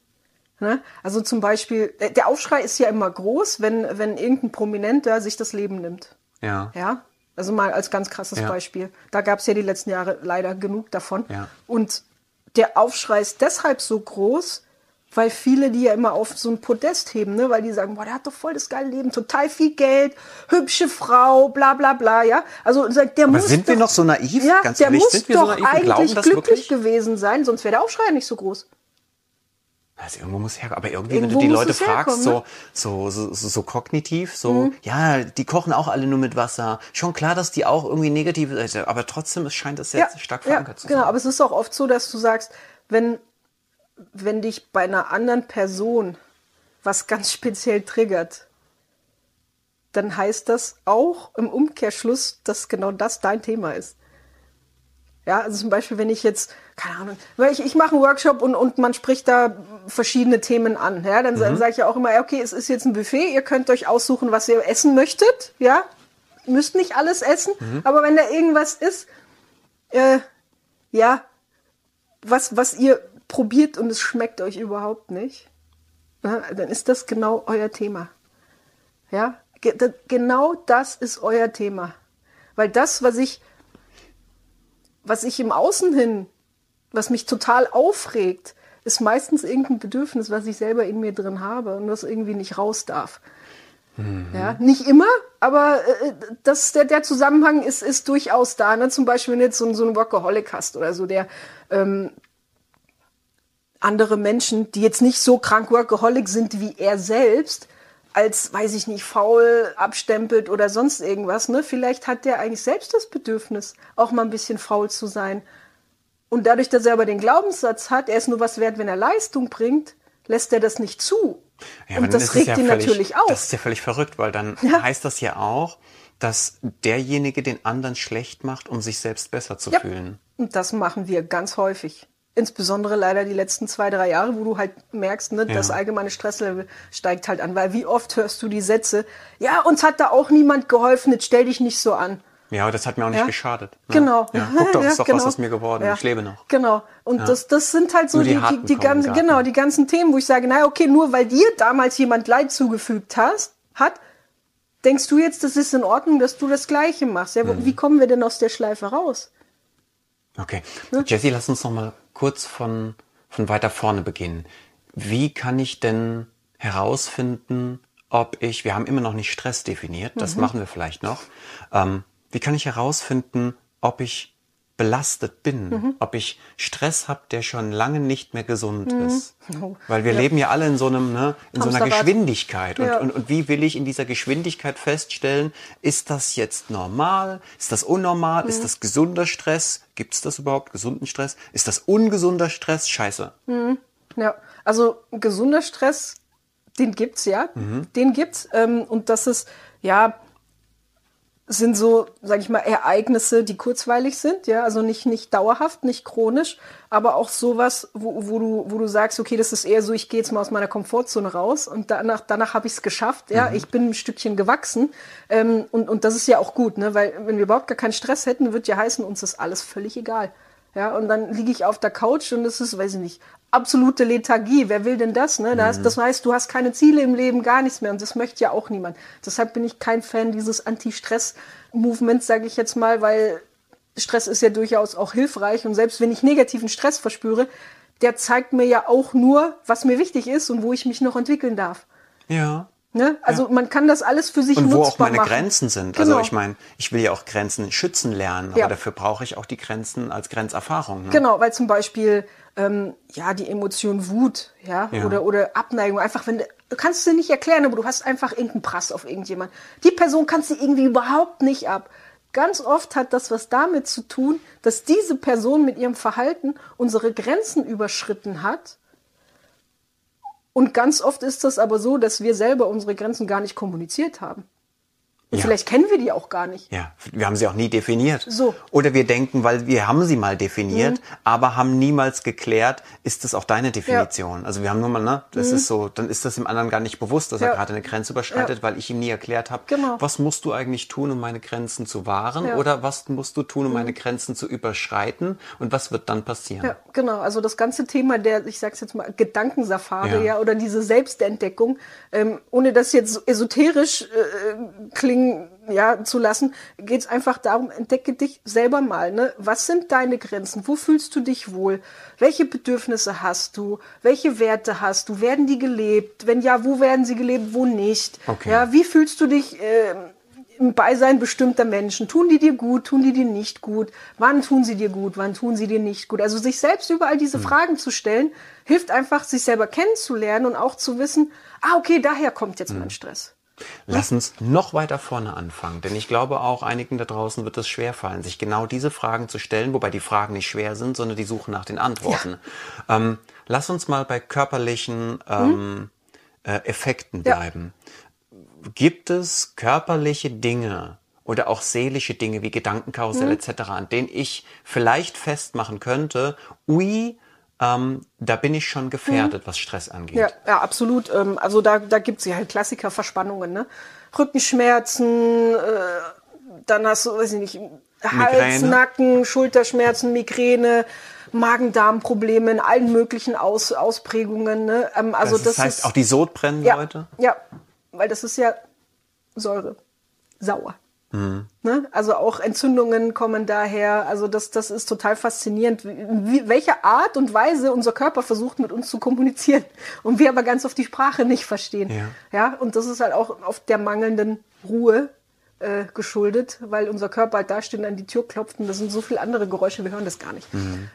Ne? Also zum Beispiel, der Aufschrei ist ja immer groß, wenn, wenn irgendein Prominenter sich das Leben nimmt. Ja. Ja, also mal als ganz krasses ja. Beispiel. Da gab es ja die letzten Jahre leider genug davon. Ja. Und der Aufschrei ist deshalb so groß, weil viele die ja immer auf so ein Podest heben, ne? weil die sagen, boah, der hat doch voll das geile Leben, total viel Geld, hübsche Frau, bla bla bla, ja. Also sagt, der Aber muss sind doch, wir noch so naiv? Ja, Ganz der ehrlich, muss doch so eigentlich glauben glücklich wirklich? gewesen sein, sonst wäre der Aufschrei nicht so groß. Also irgendwo muss her, aber irgendwie, Irgendwo wenn du die Leute fragst, herkommen, so, so, so, so, kognitiv, so, Mhm. ja, die kochen auch alle nur mit Wasser. Schon klar, dass die auch irgendwie negative, Seite- aber trotzdem, es scheint es jetzt stark verankert zu sein. Genau, aber es ist auch oft so, dass du sagst, wenn, wenn dich bei einer anderen Person was ganz speziell triggert, dann heißt das auch im Umkehrschluss, dass genau das dein Thema ist. Ja, also zum Beispiel, wenn ich jetzt, keine Ahnung, weil ich, ich mache einen Workshop und, und man spricht da verschiedene Themen an. Ja, dann Mhm. sage ich ja auch immer, okay, es ist jetzt ein Buffet, ihr könnt euch aussuchen, was ihr essen möchtet. Ja, müsst nicht alles essen, Mhm. aber wenn da irgendwas ist, äh, ja, was, was ihr probiert und es schmeckt euch überhaupt nicht, ja, dann ist das genau euer Thema. Ja, ge genau das ist euer Thema. Weil das, was ich, was ich im Außen hin, was mich total aufregt, ist meistens irgendein Bedürfnis, was ich selber in mir drin habe und was irgendwie nicht raus darf. Ja, nicht immer, aber äh, das, der, der Zusammenhang ist, ist durchaus da. Ne? Zum Beispiel, wenn du jetzt so, so einen Workaholic hast oder so, der ähm, andere Menschen, die jetzt nicht so krank Workaholic sind wie er selbst, als, weiß ich nicht, faul abstempelt oder sonst irgendwas. Ne? Vielleicht hat der eigentlich selbst das Bedürfnis, auch mal ein bisschen faul zu sein. Und dadurch, dass er aber den Glaubenssatz hat, er ist nur was wert, wenn er Leistung bringt, lässt er das nicht zu. Ja, und das regt ja ihn völlig, natürlich auf. Das ist ja völlig verrückt, weil dann Ja. heißt das ja auch, dass derjenige den anderen schlecht macht, um sich selbst besser zu Ja. fühlen. Und das machen wir ganz häufig. Insbesondere leider die letzten zwei, drei Jahre, wo du halt merkst, ne, das Ja. allgemeine Stresslevel steigt halt an. Weil wie oft hörst du die Sätze, ja, uns hat da auch niemand geholfen, jetzt stell dich nicht so an. Ja, aber das hat mir auch nicht Ja. geschadet. Ne? Genau. Ja, guck doch, Ja, ist doch genau. was aus mir geworden. Ja. Ich lebe noch. Genau. Und das, das sind halt so Nur die die, die, ganzen, genau, die ganzen Themen, wo ich sage, naja, okay, nur weil dir damals jemand Leid zugefügt hast, hat, denkst du jetzt, das ist in Ordnung, dass du das Gleiche machst. Ja, Mhm. Wie kommen wir denn aus der Schleife raus? Okay. Jessie, lass uns noch mal kurz von, von weiter vorne beginnen. Wie kann ich denn herausfinden, ob ich, wir haben immer noch nicht Stress definiert, das machen wir vielleicht noch. Ähm, wie kann ich herausfinden, ob ich belastet bin, ob ich Stress habe, der schon lange nicht mehr gesund ist? Oh. Weil wir leben ja alle in so einem, ne, in so einer. Geschwindigkeit. Und, Ja. und, und wie will ich in dieser Geschwindigkeit feststellen, ist das jetzt normal? Ist das unnormal? Mhm. Ist das gesunder Stress? Gibt es das überhaupt? Gesunden Stress? Ist das ungesunder Stress? Scheiße. Ja, also gesunder Stress, den gibt's ja, den gibt's ähm, und das ist ja sind so, sag ich mal, Ereignisse, die kurzweilig sind, ja, also nicht nicht dauerhaft, nicht chronisch, aber auch sowas, wo, wo du wo du sagst, okay, das ist eher so, ich gehe jetzt mal aus meiner Komfortzone raus und danach danach habe ich es geschafft, ja, ich bin ein Stückchen gewachsen ähm, und und das ist ja auch gut, ne, weil wenn wir überhaupt gar keinen Stress hätten, wird ja heißen, uns ist alles völlig egal. Ja, und dann liege ich auf der Couch und es ist, weiß ich nicht, absolute Lethargie. Wer will denn das? Ne? Das, das heißt, du hast keine Ziele im Leben, gar nichts mehr. Und das möchte ja auch niemand. Deshalb bin ich kein Fan dieses Anti-Stress-Movements, sage ich jetzt mal, weil Stress ist ja durchaus auch hilfreich. Und selbst wenn ich negativen Stress verspüre, der zeigt mir ja auch nur, was mir wichtig ist und wo ich mich noch entwickeln darf. Ja. Ne? Also man kann das alles für sich Und wo auch meine machen. Grenzen sind. Genau. Also ich meine, ich will ja auch Grenzen schützen lernen, aber Ja. dafür brauche ich auch die Grenzen als Grenzerfahrung. Ne? Genau, weil zum Beispiel ähm, ja die Emotion Wut, ja, Ja. oder oder Abneigung, einfach wenn du, kannst dir nicht erklären, aber du hast einfach irgendeinen Prass auf irgendjemand. Die Person kannst du irgendwie überhaupt nicht ab. Ganz oft hat das was damit zu tun, dass diese Person mit ihrem Verhalten unsere Grenzen überschritten hat Und ganz oft ist das aber so, dass wir selber unsere Grenzen gar nicht kommuniziert haben. Und Ja. vielleicht kennen wir die auch gar nicht. Ja, wir haben sie auch nie definiert. So. Mhm. Oder wir denken, weil wir haben sie mal definiert, aber haben niemals geklärt, ist das auch deine Definition? Also wir haben nur mal, ne, das ist so, dann ist das dem anderen gar nicht bewusst, dass er Mhm. Ja. gerade eine Grenze überschreitet, weil ich ihm nie erklärt habe, Genau. was musst du eigentlich tun, um meine Grenzen zu wahren Ja. Mhm. oder was musst du tun, um meine Grenzen zu überschreiten und was wird dann passieren? Ja, genau. Also das ganze Thema der, ich sag's jetzt mal, Gedankensafari, Ja. ja, oder diese Selbstentdeckung, ähm, ohne das jetzt so esoterisch äh, klingen ja, zu lassen, geht's einfach darum, entdecke dich selber mal. Ne? Was sind deine Grenzen? Wo fühlst du dich wohl? Welche Bedürfnisse hast du? Welche Werte hast du? Werden die gelebt? Wenn ja, wo werden sie gelebt? Wo nicht? Okay. Ja, wie fühlst du dich? Äh, im Beisein bestimmter Menschen. Tun die dir gut, tun die dir nicht gut? Wann tun sie dir gut, wann tun sie dir nicht gut? Also sich selbst überall diese Fragen zu stellen, hilft einfach, sich selber kennenzulernen und auch zu wissen, ah, okay, daher kommt jetzt mein Stress. Lass uns noch weiter vorne anfangen, denn ich glaube auch einigen da draußen wird es schwerfallen, sich genau diese Fragen zu stellen, wobei die Fragen nicht schwer sind, sondern die Suche nach den Antworten. Ähm, lass uns mal bei körperlichen ähm, äh, Effekten Ja. bleiben. Gibt es körperliche Dinge oder auch seelische Dinge wie Gedankenkarussell Mhm. etc., an denen ich vielleicht festmachen könnte, ui, ähm, da bin ich schon gefährdet, was Stress angeht. Mhm. Ja, ja absolut. Ähm, also da, da gibt's ja halt Klassiker, Verspannungen, ne? Rückenschmerzen, äh, dann hast du, weiß ich nicht, Hals, Migräne. Nacken, Schulterschmerzen, Migräne, Magen-Darm-Probleme in allen möglichen Aus, Ausprägungen. Ne? Ähm, also das, das, heißt, ist, auch die Sodbrennen, ja, Leute? Ja, weil das ist ja Säure, sauer. Ne? Also auch Entzündungen kommen daher. Also das, das ist total faszinierend, wie, wie, welche Art und Weise unser Körper versucht mit uns zu kommunizieren und wir aber ganz oft die Sprache nicht verstehen. Ja. ja und das ist halt auch auf der mangelnden Ruhe äh, geschuldet, weil unser Körper halt da steht und an die Tür klopft und das sind so viele andere Geräusche, wir hören das gar nicht.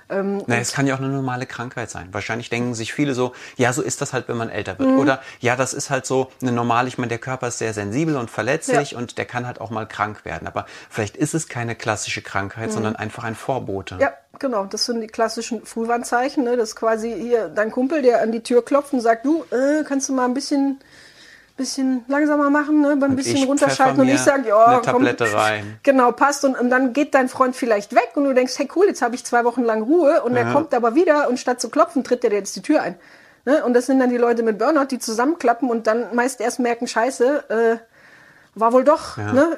Ähm, Na, es kann ja auch eine normale Krankheit sein. Wahrscheinlich denken sich viele so, ja, so ist das halt, wenn man älter wird. Mhm. Oder ja, das ist halt so eine normale, ich meine, der Körper ist sehr sensibel und verletzlich Ja. und der kann halt auch mal krank werden. Aber vielleicht ist es keine klassische Krankheit, sondern einfach ein Vorbote. Mhm. Ja, genau. Das sind die klassischen Frühwarnzeichen. Ne? Das ist quasi hier dein Kumpel, der an die Tür klopft und sagt, du, äh, kannst du mal ein bisschen, bisschen langsamer machen, ne? ein bisschen runterschalten. Und ich sage, ja, eine komm. Tablette rein. Genau, passt. Und, und dann geht dein Freund vielleicht weg und du denkst, hey cool, jetzt habe ich zwei Wochen lang Ruhe. Und er kommt aber wieder und statt zu klopfen, tritt er dir jetzt die Tür ein. Ne? Und das sind dann die Leute mit Burnout, die zusammenklappen und dann meist erst merken, scheiße, äh, war wohl doch ne,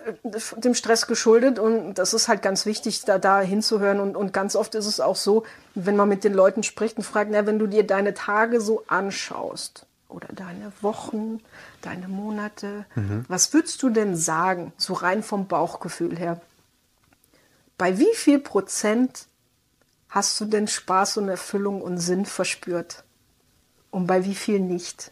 dem Stress geschuldet und das ist halt ganz wichtig, da, da hinzuhören und, und ganz oft ist es auch so, wenn man mit den Leuten spricht und fragt, na, wenn du dir deine Tage so anschaust oder deine Wochen, deine Monate, was würdest du denn sagen, so rein vom Bauchgefühl her? Bei wie viel Prozent hast du denn Spaß und Erfüllung und Sinn verspürt? Und bei wie viel nicht?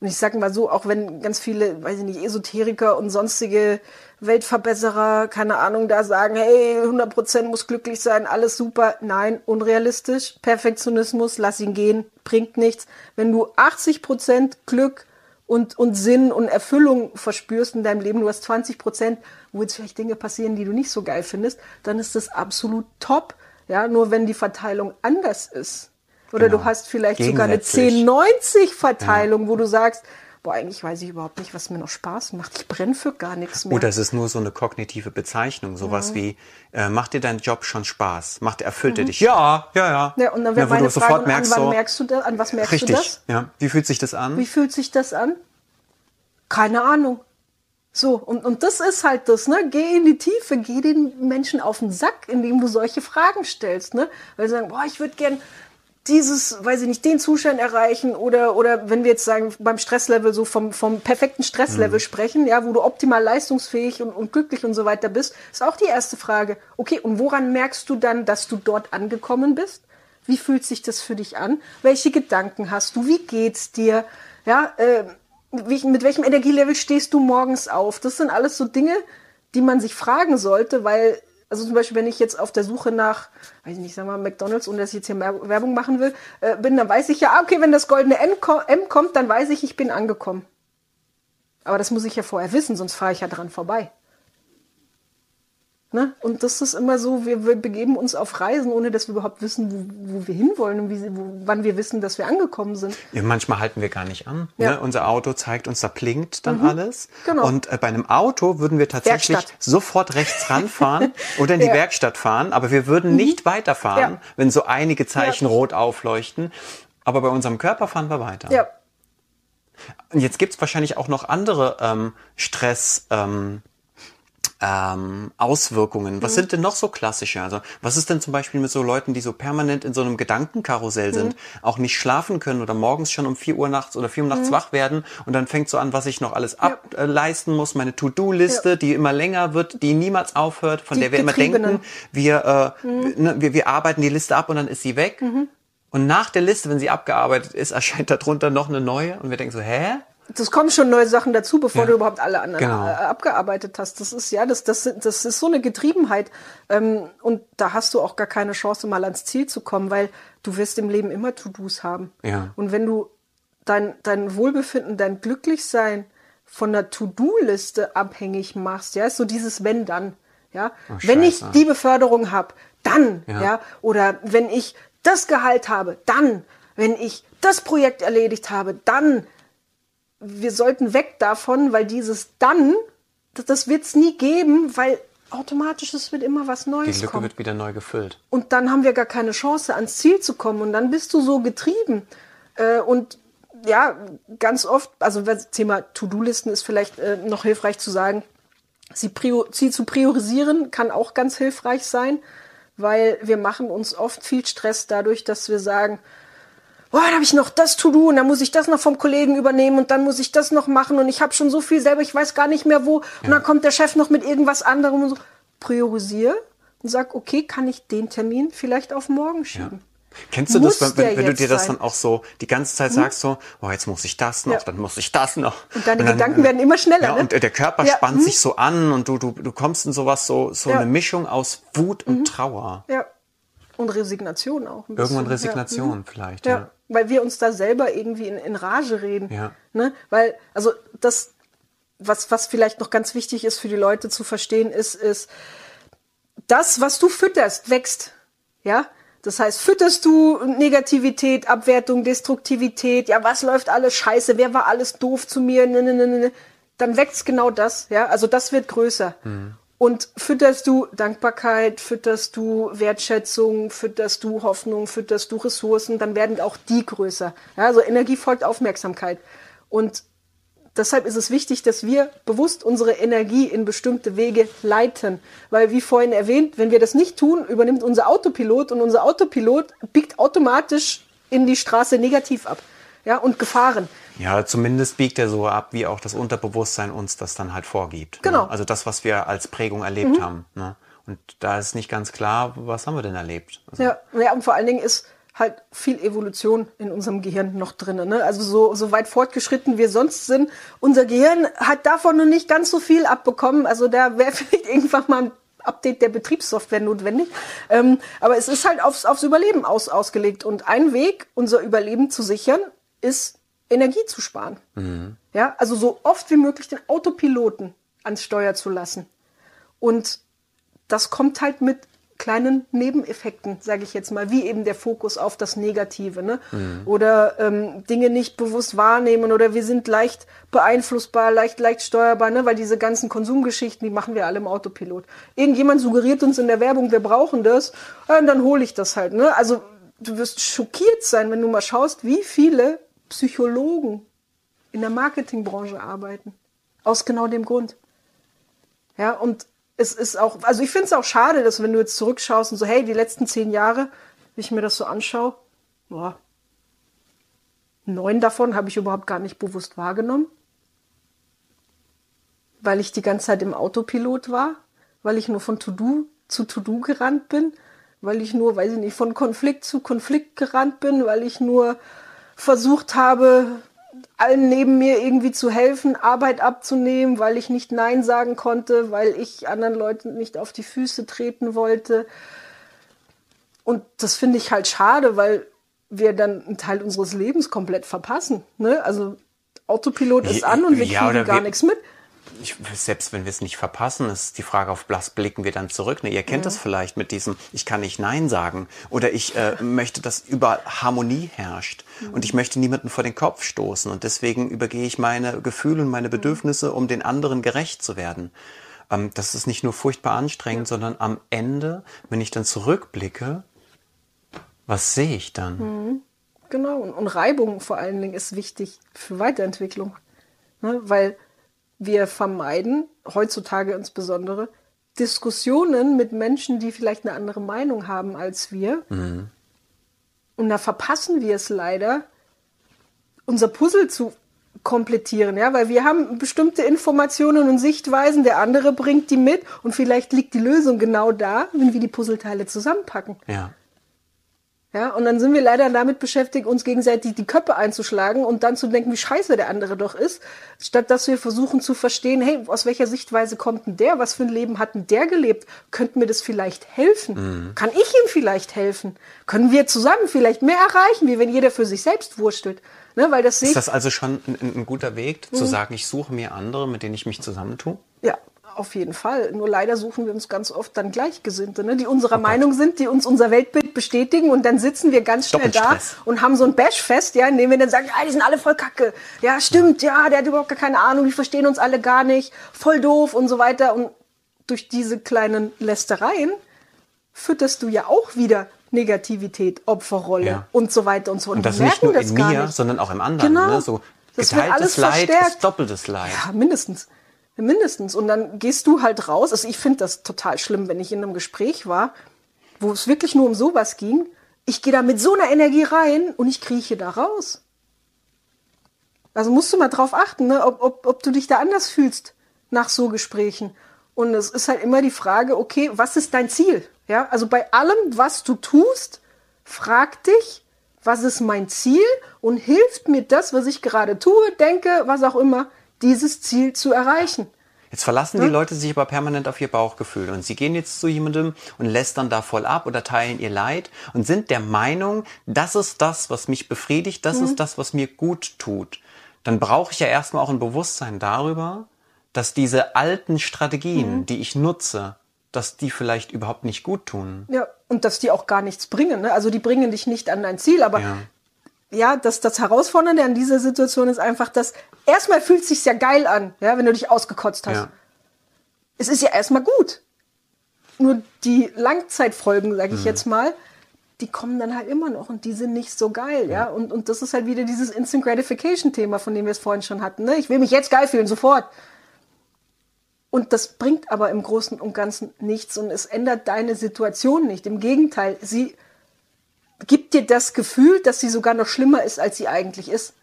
Und ich sage mal so, auch wenn ganz viele, weiß ich nicht, Esoteriker und sonstige Weltverbesserer, keine Ahnung, da sagen, hey, 100% muss glücklich sein, alles super. Nein, unrealistisch. Perfektionismus, lass ihn gehen, bringt nichts. Wenn du 80% Glück und, und Sinn und Erfüllung verspürst in deinem Leben, du hast 20%, wo jetzt vielleicht Dinge passieren, die du nicht so geil findest, dann ist das absolut top. Ja, nur wenn die Verteilung anders ist. Oder Genau. du hast vielleicht sogar eine Gegensätzlich. 10-90-Verteilung, wo du sagst, boah, eigentlich weiß ich überhaupt nicht, was mir noch Spaß macht. Ich brenne für gar nichts mehr. Oder es ist nur so eine kognitive Bezeichnung, sowas wie, äh, macht dir dein Job schon Spaß? Macht, erfüllt er dich? Ja, ja, ja. Mhm. ja, und dann wäre wo meine du Frage, an merkst, wann so, merkst du das? An was merkst richtig, du das? ja. Wie fühlt sich das an? Wie fühlt sich das an? Keine Ahnung. So, und, und das ist halt das, ne? Geh in die Tiefe, geh den Menschen auf den Sack, indem du solche Fragen stellst, ne? Weil sie sagen, boah, ich würde gern dieses, weiß ich nicht, den Zustand erreichen oder, oder wenn wir jetzt sagen, beim Stresslevel so vom, vom perfekten Stresslevel Mhm. sprechen, ja, wo du optimal leistungsfähig und, und glücklich und so weiter bist, ist auch die erste Frage. Okay, und woran merkst du dann, dass du dort angekommen bist? Wie fühlt sich das für dich an? Welche Gedanken hast du? Wie geht's dir? Ja, äh, wie, mit welchem Energielevel stehst du morgens auf? Das sind alles so Dinge, die man sich fragen sollte, weil, also zum Beispiel, wenn ich jetzt auf der Suche nach, weiß ich nicht, wir mal McDonalds, ohne dass ich jetzt hier Werbung machen will, äh, bin, dann weiß ich ja, ah, okay, wenn das goldene M, M kommt, dann weiß ich, ich bin angekommen. Aber das muss ich ja vorher wissen, sonst fahre ich ja dran vorbei. Ne? Und das ist immer so, wir, wir begeben uns auf Reisen, ohne dass wir überhaupt wissen, wo, wo wir hinwollen und wie, wo, wann wir wissen, dass wir angekommen sind. Ja, manchmal halten wir gar nicht an. Ja. Ne? Unser Auto zeigt uns, da blinkt dann mhm. alles. Genau. Und äh, bei einem Auto würden wir tatsächlich Werkstatt. sofort rechts ranfahren oder in die ja. Werkstatt fahren, aber wir würden mhm. nicht weiterfahren, ja. wenn so einige Zeichen rot aufleuchten. Aber bei unserem Körper fahren wir weiter. Ja. Und jetzt gibt's wahrscheinlich auch noch andere ähm, Stress. Ähm, ähm, Auswirkungen. Was mhm. sind denn noch so klassische? Also was ist denn zum Beispiel mit so Leuten, die so permanent in so einem Gedankenkarussell sind, mhm. auch nicht schlafen können oder morgens schon um vier Uhr nachts oder vier Uhr nachts mhm. wach werden und dann fängt so an, was ich noch alles ja. ableisten muss, meine To-Do-Liste, ja. die immer länger wird, die niemals aufhört, von die der wir immer denken, wir, äh, mhm. ne, wir, wir arbeiten die Liste ab und dann ist sie weg. Mhm. Und nach der Liste, wenn sie abgearbeitet ist, erscheint darunter noch eine neue und wir denken so, hä? Das kommen schon neue Sachen dazu, bevor ja. du überhaupt alle anderen genau. Äh, abgearbeitet hast. Das ist ja, das, das, das ist so eine Getriebenheit. Ähm, und da hast du auch gar keine Chance, mal ans Ziel zu kommen, weil du wirst im Leben immer To-Dos haben. Ja. Und wenn du dein, dein Wohlbefinden, dein Glücklichsein von der To-Do-Liste abhängig machst, ja, ist so dieses wenn dann. Ja, oh, wenn ich die Beförderung habe, dann, ja. ja, oder wenn ich das Gehalt habe, dann, wenn ich das Projekt erledigt habe, dann, wir sollten weg davon, weil dieses dann, das, das wird es nie geben, weil automatisch es wird immer was Neues Die Lücke kommen. wird wieder neu gefüllt. Und dann haben wir gar keine Chance, ans Ziel zu kommen. Und dann bist du so getrieben. Äh, und ja, ganz oft, also das Thema To-Do-Listen ist vielleicht äh, noch hilfreich zu sagen, sie, sie zu priorisieren kann auch ganz hilfreich sein, weil wir machen uns oft viel Stress dadurch, dass wir sagen, boah, da habe ich noch das to do und dann muss ich das noch vom Kollegen übernehmen und dann muss ich das noch machen und ich habe schon so viel selber, ich weiß gar nicht mehr wo. Ja. Und dann kommt der Chef noch mit irgendwas anderem und so. Priorisiere und sag, okay, kann ich den Termin vielleicht auf morgen schieben? Ja. Kennst du muss das, wenn, wenn du dir das sein? dann auch so die ganze Zeit hm? sagst, so, oh, jetzt muss ich das noch, ja. dann muss ich das noch. Und deine und dann, Gedanken werden immer schneller. Ja, ne? und der Körper ja. spannt hm? sich so an und du, du, du kommst in sowas, so, so eine Mischung aus Wut und mhm. Trauer. Ja. Und Resignation auch. Irgendwann Resignation mhm. vielleicht, ja weil wir uns da selber irgendwie in, in Rage reden. Ja. Ne? Weil, also das, was, was vielleicht noch ganz wichtig ist für die Leute zu verstehen, ist, ist, das, was du fütterst, wächst. Ja, das heißt, fütterst du Negativität, Abwertung, Destruktivität, ja, was läuft alles scheiße, wer war alles doof zu mir, ne, ne, ne, ne, dann wächst genau das, ja, also das wird größer. Mhm. Und fütterst du Dankbarkeit, fütterst du Wertschätzung, fütterst du Hoffnung, fütterst du Ressourcen, dann werden auch die größer. Ja, also Energie folgt Aufmerksamkeit. Und deshalb ist es wichtig, dass wir bewusst unsere Energie in bestimmte Wege leiten. Weil, wie vorhin erwähnt, wenn wir das nicht tun, übernimmt unser Autopilot und unser Autopilot biegt automatisch in die Straße negativ ab. Ja, und Gefahren. Ja, zumindest biegt er so ab, wie auch das Unterbewusstsein uns das dann halt vorgibt. Ne? Genau. Ne? Also das, was wir als Prägung erlebt mhm. haben. Ne? Und da ist nicht ganz klar, was haben wir denn erlebt? Also ja, ja, und vor allen Dingen ist halt viel Evolution in unserem Gehirn noch drin. Ne? Also so, so weit fortgeschritten wir sonst sind. Unser Gehirn hat davon noch nicht ganz so viel abbekommen. Also da wäre vielleicht irgendwann mal ein Update der Betriebssoftware notwendig. Ähm, aber es ist halt aufs, aufs Überleben aus, ausgelegt. Und ein Weg, unser Überleben zu sichern, ist Energie zu sparen. Mhm. Ja, also so oft wie möglich den Autopiloten ans Steuer zu lassen. Und das kommt halt mit kleinen Nebeneffekten, sage ich jetzt mal, wie eben der Fokus auf das Negative, ne? Mhm. Oder ähm, Dinge nicht bewusst wahrnehmen oder wir sind leicht beeinflussbar, leicht leicht steuerbar, ne? Weil diese ganzen Konsumgeschichten, die machen wir alle im Autopilot. Irgendjemand suggeriert uns in der Werbung, wir brauchen das, und dann hole ich das halt, ne? Also du wirst schockiert sein, wenn du mal schaust, wie viele Psychologen in der Marketingbranche arbeiten. Aus genau dem Grund. Ja, und es ist auch, also ich finde es auch schade, dass wenn du jetzt zurückschaust und so, hey, die letzten zehn Jahre, wie ich mir das so anschaue, boah, neun davon habe ich überhaupt gar nicht bewusst wahrgenommen, weil ich die ganze Zeit im Autopilot war, weil ich nur von To-Do zu To-Do gerannt bin, weil ich nur, weiß ich nicht, von Konflikt zu Konflikt gerannt bin, weil ich nur versucht habe, allen neben mir irgendwie zu helfen, Arbeit abzunehmen, weil ich nicht Nein sagen konnte, weil ich anderen Leuten nicht auf die Füße treten wollte. Und das finde ich halt schade, weil wir dann einen Teil unseres Lebens komplett verpassen. Ne? Also Autopilot ist an und wir ja, kriegen gar nichts mit. Ich, selbst wenn wir es nicht verpassen, ist die Frage, auf was blicken wir dann zurück. Ne, ihr kennt das vielleicht mit diesem, ich kann nicht Nein sagen. Oder ich äh, möchte, dass überall Harmonie herrscht. Und ich möchte niemanden vor den Kopf stoßen. Und deswegen übergehe ich meine Gefühle und meine Bedürfnisse, um den anderen gerecht zu werden. Ähm, das ist nicht nur furchtbar anstrengend, sondern am Ende, wenn ich dann zurückblicke, was sehe ich dann? Genau. Und, und Reibung vor allen Dingen ist wichtig für Weiterentwicklung. Ne? Weil wir vermeiden, heutzutage insbesondere, Diskussionen mit Menschen, die vielleicht eine andere Meinung haben als wir. Und da verpassen wir es leider, unser Puzzle zu komplettieren, ja, weil wir haben bestimmte Informationen und Sichtweisen, der andere bringt die mit und vielleicht liegt die Lösung genau da, wenn wir die Puzzleteile zusammenpacken. Ja. Ja, und dann sind wir leider damit beschäftigt, uns gegenseitig die Köpfe einzuschlagen und dann zu denken, wie scheiße der andere doch ist, statt dass wir versuchen zu verstehen, hey, aus welcher Sichtweise kommt denn der? Was für ein Leben hat denn der gelebt? Könnte mir das vielleicht helfen? Kann ich ihm vielleicht helfen? Können wir zusammen vielleicht mehr erreichen, wie wenn jeder für sich selbst wurstelt? Ne, weil das Ist das also schon ein, ein guter Weg, zu sagen, ich suche mir andere, mit denen ich mich zusammentue? ja, auf jeden Fall. Nur leider suchen wir uns ganz oft dann Gleichgesinnte, ne, die unserer Meinung sind, die uns unser Weltbild bestätigen und dann sitzen wir ganz schnell da und haben so ein Bashfest, ja, in dem wir dann sagen, ja, die sind alle voll kacke. Ja, stimmt, ja, der hat überhaupt gar keine Ahnung, die verstehen uns alle gar nicht, voll doof und so weiter. Und durch diese kleinen Lästereien fütterst du ja auch wieder Negativität, Opferrolle Ja. und so weiter und so. Und das die nicht merken nur das in mir, nicht. sondern auch im anderen. Genau. Ne? So Das wird alles geteiltes Leid verstärkt. ist doppeltes Leid. Ja, mindestens. Mindestens. Und dann gehst du halt raus. Also ich finde das total schlimm, wenn ich in einem Gespräch war, wo es wirklich nur um sowas ging. Ich gehe da mit so einer Energie rein und ich krieche da raus. Also musst du mal drauf achten, ne? ob, ob, ob du dich da anders fühlst nach so Gesprächen. Und es ist halt immer die Frage, okay, was ist dein Ziel? Ja, also bei allem, was du tust, frag dich, was ist mein Ziel und hilft mir das, was ich gerade tue, denke, was auch immer, dieses Ziel zu erreichen. Jetzt verlassen die Leute sich aber permanent auf ihr Bauchgefühl und sie gehen jetzt zu jemandem und lästern da voll ab oder teilen ihr Leid und sind der Meinung, das ist das, was mich befriedigt, das ist das, was mir gut tut. Dann brauche ich ja erstmal auch ein Bewusstsein darüber, dass diese alten Strategien, die ich nutze, dass die vielleicht überhaupt nicht gut tun. Ja, und dass die auch gar nichts bringen. Ne? Also die bringen dich nicht an dein Ziel, aber Ja. Ja, das, das Herausfordernde an dieser Situation ist einfach, dass erstmal fühlt es sich ja geil an, ja, wenn du dich ausgekotzt hast. Ja. Es ist ja erstmal gut. Nur die Langzeitfolgen, sage ich jetzt mal, die kommen dann halt immer noch und die sind nicht so geil, ja. Und, und das ist halt wieder dieses Instant Gratification-Thema, von dem wir es vorhin schon hatten. Ne? Ich will mich jetzt geil fühlen, sofort. Und das bringt aber im Großen und Ganzen nichts und es ändert deine Situation nicht. Im Gegenteil, sie gibt dir das Gefühl, dass sie sogar noch schlimmer ist, als sie eigentlich ist,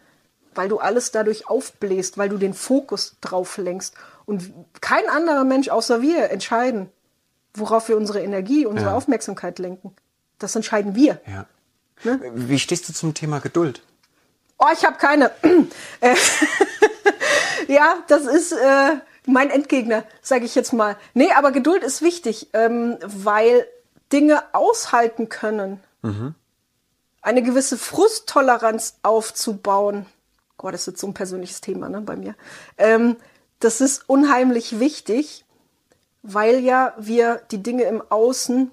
weil du alles dadurch aufbläst, weil du den Fokus drauf lenkst. Und kein anderer Mensch außer wir entscheiden, worauf wir unsere Energie, unsere Ja. Aufmerksamkeit lenken. Das entscheiden wir. Ja. Wie stehst du zum Thema Geduld? Oh, ich habe keine. Äh, ja, das ist äh, mein Endgegner, sage ich jetzt mal. Nee, aber Geduld ist wichtig, ähm, weil Dinge aushalten können. Eine gewisse Frusttoleranz aufzubauen. Gott, das ist jetzt so ein persönliches Thema ne, bei mir. Ähm, das ist unheimlich wichtig, weil ja wir die Dinge im Außen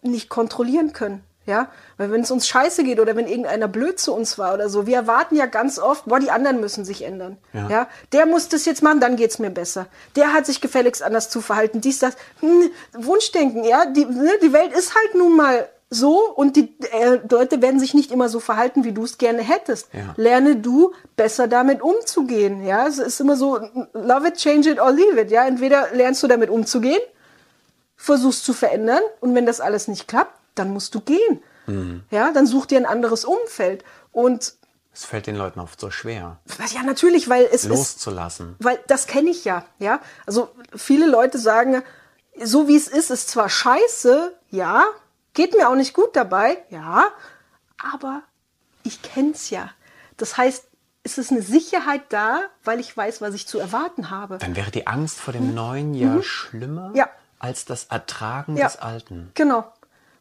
nicht kontrollieren können. Ja, weil wenn es uns scheiße geht oder wenn irgendeiner blöd zu uns war oder so, wir erwarten ja ganz oft, boah, die anderen müssen sich ändern. Ja. Ja, der muss das jetzt machen, dann geht's mir besser. Der hat sich gefälligst anders zu verhalten. Dies, das, hm, Wunschdenken, ja, die, ne, die Welt ist halt nun mal so und die äh, Leute werden sich nicht immer so verhalten, wie du es gerne hättest. Ja. Lerne du besser damit umzugehen. Ja, es ist immer so, love it, change it or leave it. Ja, entweder lernst du damit umzugehen versuchst zu verändern und wenn das alles nicht klappt, dann musst du gehen. Ja, dann such dir ein anderes Umfeld. Und Es fällt den Leuten oft so schwer, ja, natürlich, weil es ist, loszulassen. weil das kenne ich ja, ja. Also viele Leute sagen, so wie es ist, ist zwar scheiße, ja, geht mir auch nicht gut dabei, ja, aber ich kenn's ja. Das heißt, es ist eine Sicherheit da, weil ich weiß, was ich zu erwarten habe. Dann wäre die Angst vor dem neuen Jahr schlimmer Mhm. Ja. als das Ertragen Ja. des Alten. Genau.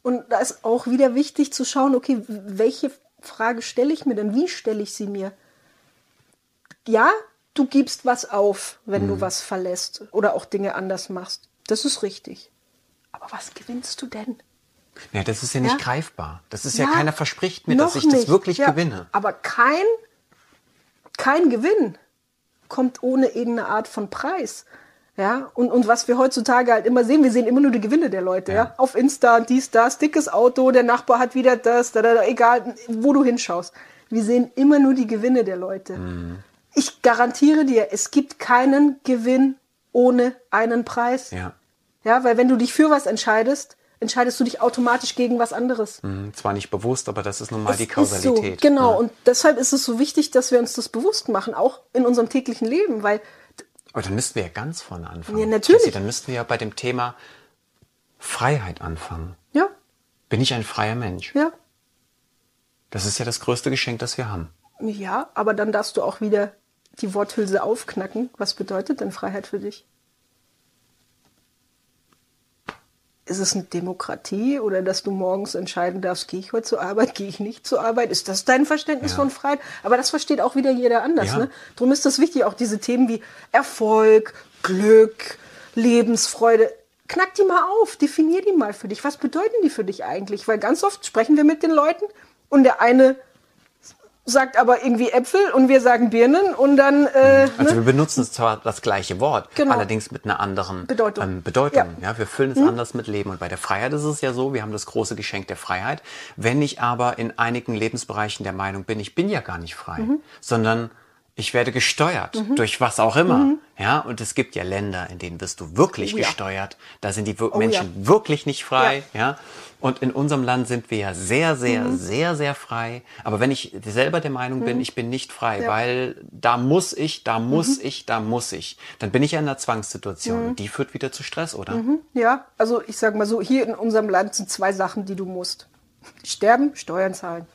Und da ist auch wieder wichtig zu schauen, okay, welche Frage stelle ich mir denn? Wie stelle ich sie mir? Ja, du gibst was auf, wenn du was verlässt oder auch Dinge anders machst. Das ist richtig. Aber was gewinnst du denn? Ja, das ist ja nicht Ja. greifbar. Das ist ja, Ja, keiner verspricht mir, dass ich das nicht. wirklich Ja, gewinne. Aber kein, kein Gewinn kommt ohne irgendeine Art von Preis. Ja, und, und was wir heutzutage halt immer sehen, wir sehen immer nur die Gewinne der Leute, ja. Ja. Auf Insta, dies, das, dickes Auto, der Nachbar hat wieder das, da, da, da, egal, wo du hinschaust. Wir sehen immer nur die Gewinne der Leute. Mhm. Ich garantiere dir, es gibt keinen Gewinn ohne einen Preis. Ja. Ja, weil wenn du dich für was entscheidest, entscheidest du dich automatisch gegen was anderes. Hm, Zwar nicht bewusst, aber das ist nun mal Es die ist so, Kausalität. genau. Ja. Und deshalb ist es so wichtig, dass wir uns das bewusst machen, auch in unserem täglichen Leben, weil Aber dann müssten wir ja ganz vorne anfangen. Ja, natürlich. Jessie, dann müssten wir ja bei dem Thema Freiheit anfangen. ja, Bin ich ein freier Mensch? ja, Das ist ja das größte Geschenk, das wir haben. ja, aber dann darfst du auch wieder die Worthülse aufknacken. Was bedeutet denn Freiheit für dich? Ist es eine Demokratie oder dass du morgens entscheiden darfst, gehe ich heute zur Arbeit, gehe ich nicht zur Arbeit? Ist das dein Verständnis Ja. von Freiheit? Aber das versteht auch wieder jeder anders. Ja. Ne? Darum ist das wichtig, auch diese Themen wie Erfolg, Glück, Lebensfreude. Knack die mal auf, definier die mal für dich. Was bedeuten die für dich eigentlich? Weil ganz oft sprechen wir mit den Leuten und der eine sagt aber irgendwie Äpfel und wir sagen Birnen und dann äh, Also ne? wir benutzen zwar das gleiche Wort, Genau. allerdings mit einer anderen Bedeutung. Ähm, Bedeutung. Ja. Mhm. Ja. wir füllen es anders mit Leben. Und bei der Freiheit ist es ja so, wir haben das große Geschenk der Freiheit. Wenn ich aber in einigen Lebensbereichen der Meinung bin, ich bin ja gar nicht frei, Mhm. sondern ich werde gesteuert durch was auch immer. Ja, und es gibt ja Länder, in denen wirst du wirklich Mhm. Oh ja. gesteuert. Da sind die wir- Oh Menschen wirklich nicht frei. Ja. Und in unserem Land sind wir ja sehr, sehr, Mhm. sehr, sehr frei. Aber wenn ich selber der Meinung bin, ich bin nicht frei, Ja. weil da muss ich, da muss ich, da muss ich, dann bin ich ja in einer Zwangssituation. Und die führt wieder zu Stress, oder? ja, also ich sag mal so, hier in unserem Land sind zwei Sachen, die du musst. Sterben, Steuern zahlen.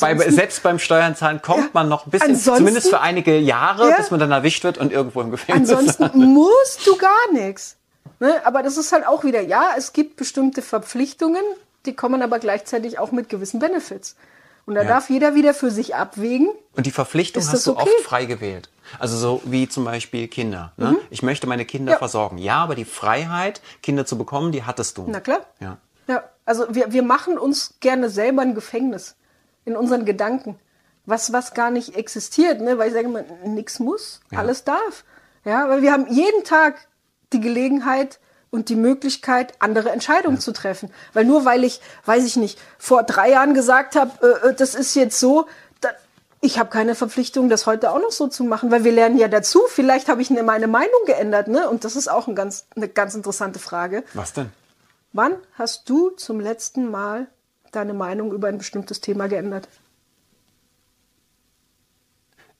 Bei, selbst beim Steuernzahlen kommt Ja. man noch ein bisschen, zumindest für einige Jahre, Ja. bis man dann erwischt wird und irgendwo im Gefängnis Ansonsten landet. musst du gar nichts. Ne? Aber das ist halt auch wieder, ja, es gibt bestimmte Verpflichtungen, die kommen aber gleichzeitig auch mit gewissen Benefits. Und da Ja. darf jeder wieder für sich abwägen. Und die Verpflichtung Ist hast du okay? oft frei gewählt. Also so wie zum Beispiel Kinder. Ne? Ich möchte meine Kinder Ja. versorgen. Ja, aber die Freiheit, Kinder zu bekommen, die hattest du. Na klar. Ja. Ja, also wir, wir machen uns gerne selber ein Gefängnis in unseren Gedanken, was, was gar nicht existiert, ne? weil ich sage immer, nichts muss, alles darf. Ja, weil wir haben jeden Tag die Gelegenheit und die Möglichkeit, andere Entscheidungen zu treffen. Weil nur weil ich, weiß ich nicht, vor drei Jahren gesagt habe, äh, äh, das ist jetzt so, ich habe keine Verpflichtung, das heute auch noch so zu machen, weil wir lernen ja dazu. Vielleicht habe ich ne- meine Meinung geändert, ne? Und das ist auch ein ganz, eine ganz interessante Frage. Was denn? Wann hast du zum letzten Mal deine Meinung über ein bestimmtes Thema geändert?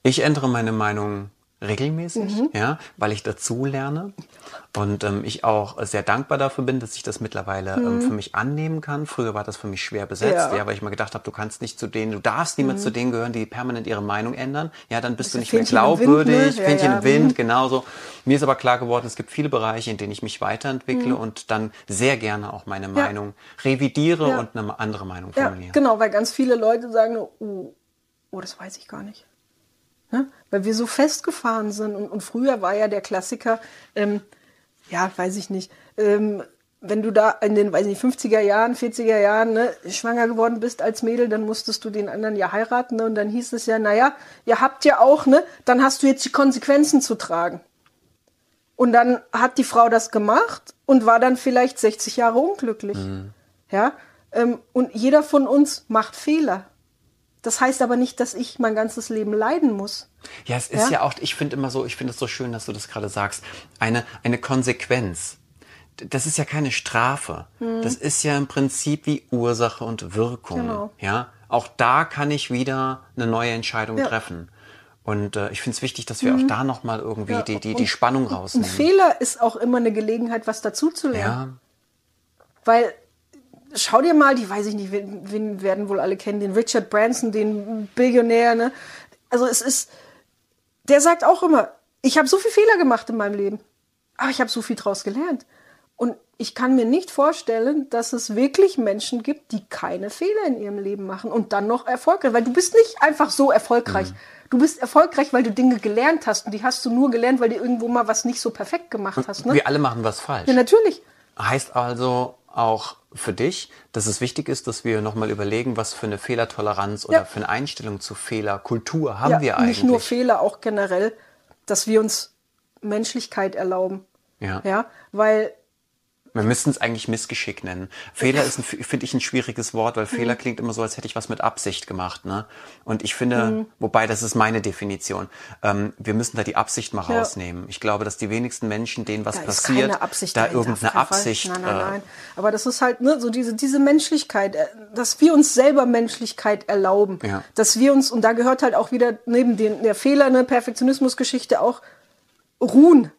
Ich ändere meine Meinung regelmäßig, Mhm. ja, weil ich dazu lerne und ähm, ich auch sehr dankbar dafür bin, dass ich das mittlerweile ähm, für mich annehmen kann. Früher war das für mich schwer besetzt, Mhm. Ja. ja, weil ich mir gedacht habe, du kannst nicht zu denen, du darfst niemals zu denen gehören, die permanent ihre Meinung ändern. Ja, dann bist du nicht mehr im Wind, ne? glaubwürdig, Ja, Fähnchen ja. im Wind, Mhm. genauso. Mir ist aber klar geworden, es gibt viele Bereiche, in denen ich mich weiterentwickle und dann sehr gerne auch meine Meinung revidiere Mhm. Ja. und eine andere Meinung Ja, formuliere. genau, weil ganz viele Leute sagen, nur, oh, oh das weiß ich gar nicht. Ne? Weil wir so festgefahren sind. Und, und früher war ja der Klassiker, ähm, ja, weiß ich nicht, ähm, wenn du da in den, weiß ich nicht, 50er Jahren, 40er Jahren ne, schwanger geworden bist als Mädel, dann musstest du den anderen ja heiraten. Ne? Und dann hieß es ja, naja, ihr habt ja auch, ne, dann hast du jetzt die Konsequenzen zu tragen. Und dann hat die Frau das gemacht und war dann vielleicht 60 Jahre unglücklich. Ja, ähm, und jeder von uns macht Fehler. Das heißt aber nicht, dass ich mein ganzes Leben leiden muss. Ja, es ist Ja? ja, auch, ich finde immer so, ich finde es so schön, dass du das gerade sagst, eine, eine Konsequenz. Das ist ja keine Strafe. Das ist ja im Prinzip wie Ursache und Wirkung. Hm. Genau. Ja, auch da kann ich wieder eine neue Entscheidung Ja. Hm. treffen. Und äh, ich finde es wichtig, dass wir auch da nochmal irgendwie Ja, die, die, die Spannung Ein rausnehmen. Fehler ist auch immer eine Gelegenheit, was dazuzulernen. Ja, Weil, schau dir mal, die weiß ich nicht, wen, wen werden wohl alle kennen, den Richard Branson, den Billionär, ne? Also es ist, der sagt auch immer, ich habe so viele Fehler gemacht in meinem Leben, aber ich habe so viel draus gelernt. Und ich kann mir nicht vorstellen, dass es wirklich Menschen gibt, die keine Fehler in ihrem Leben machen und dann noch erfolgreich. Weil du bist nicht einfach so erfolgreich. Mhm. Du bist erfolgreich, weil du Dinge gelernt hast. Und die hast du nur gelernt, weil du irgendwo mal was nicht so perfekt gemacht hast. Ne? Wir alle machen was falsch. Ja, natürlich. Heißt also auch für dich, dass es wichtig ist, dass wir nochmal überlegen, was für eine Fehlertoleranz oder ja. für eine Einstellung zu Fehlerkultur haben ja, wir eigentlich. Nicht nur Fehler, auch generell, dass wir uns Menschlichkeit erlauben. Ja. Ja, weil wir müssten es eigentlich Missgeschick nennen. Fehler ist, finde ich, ein schwieriges Wort, weil Fehler mhm. klingt immer so, als hätte ich was mit Absicht gemacht. Ne? Und ich finde, mhm. wobei das ist meine Definition, ähm, wir müssen da die Absicht mal ja. rausnehmen. Ich glaube, dass die wenigsten Menschen, denen was da passiert, da irgendeine Absicht. Nein, nein, nein. Äh, Aber das ist halt ne, so diese, diese Menschlichkeit, äh, dass wir uns selber Menschlichkeit erlauben. Ja. Dass wir uns, und da gehört halt auch wieder neben den, der Fehler, ne, Perfektionismusgeschichte auch ruhen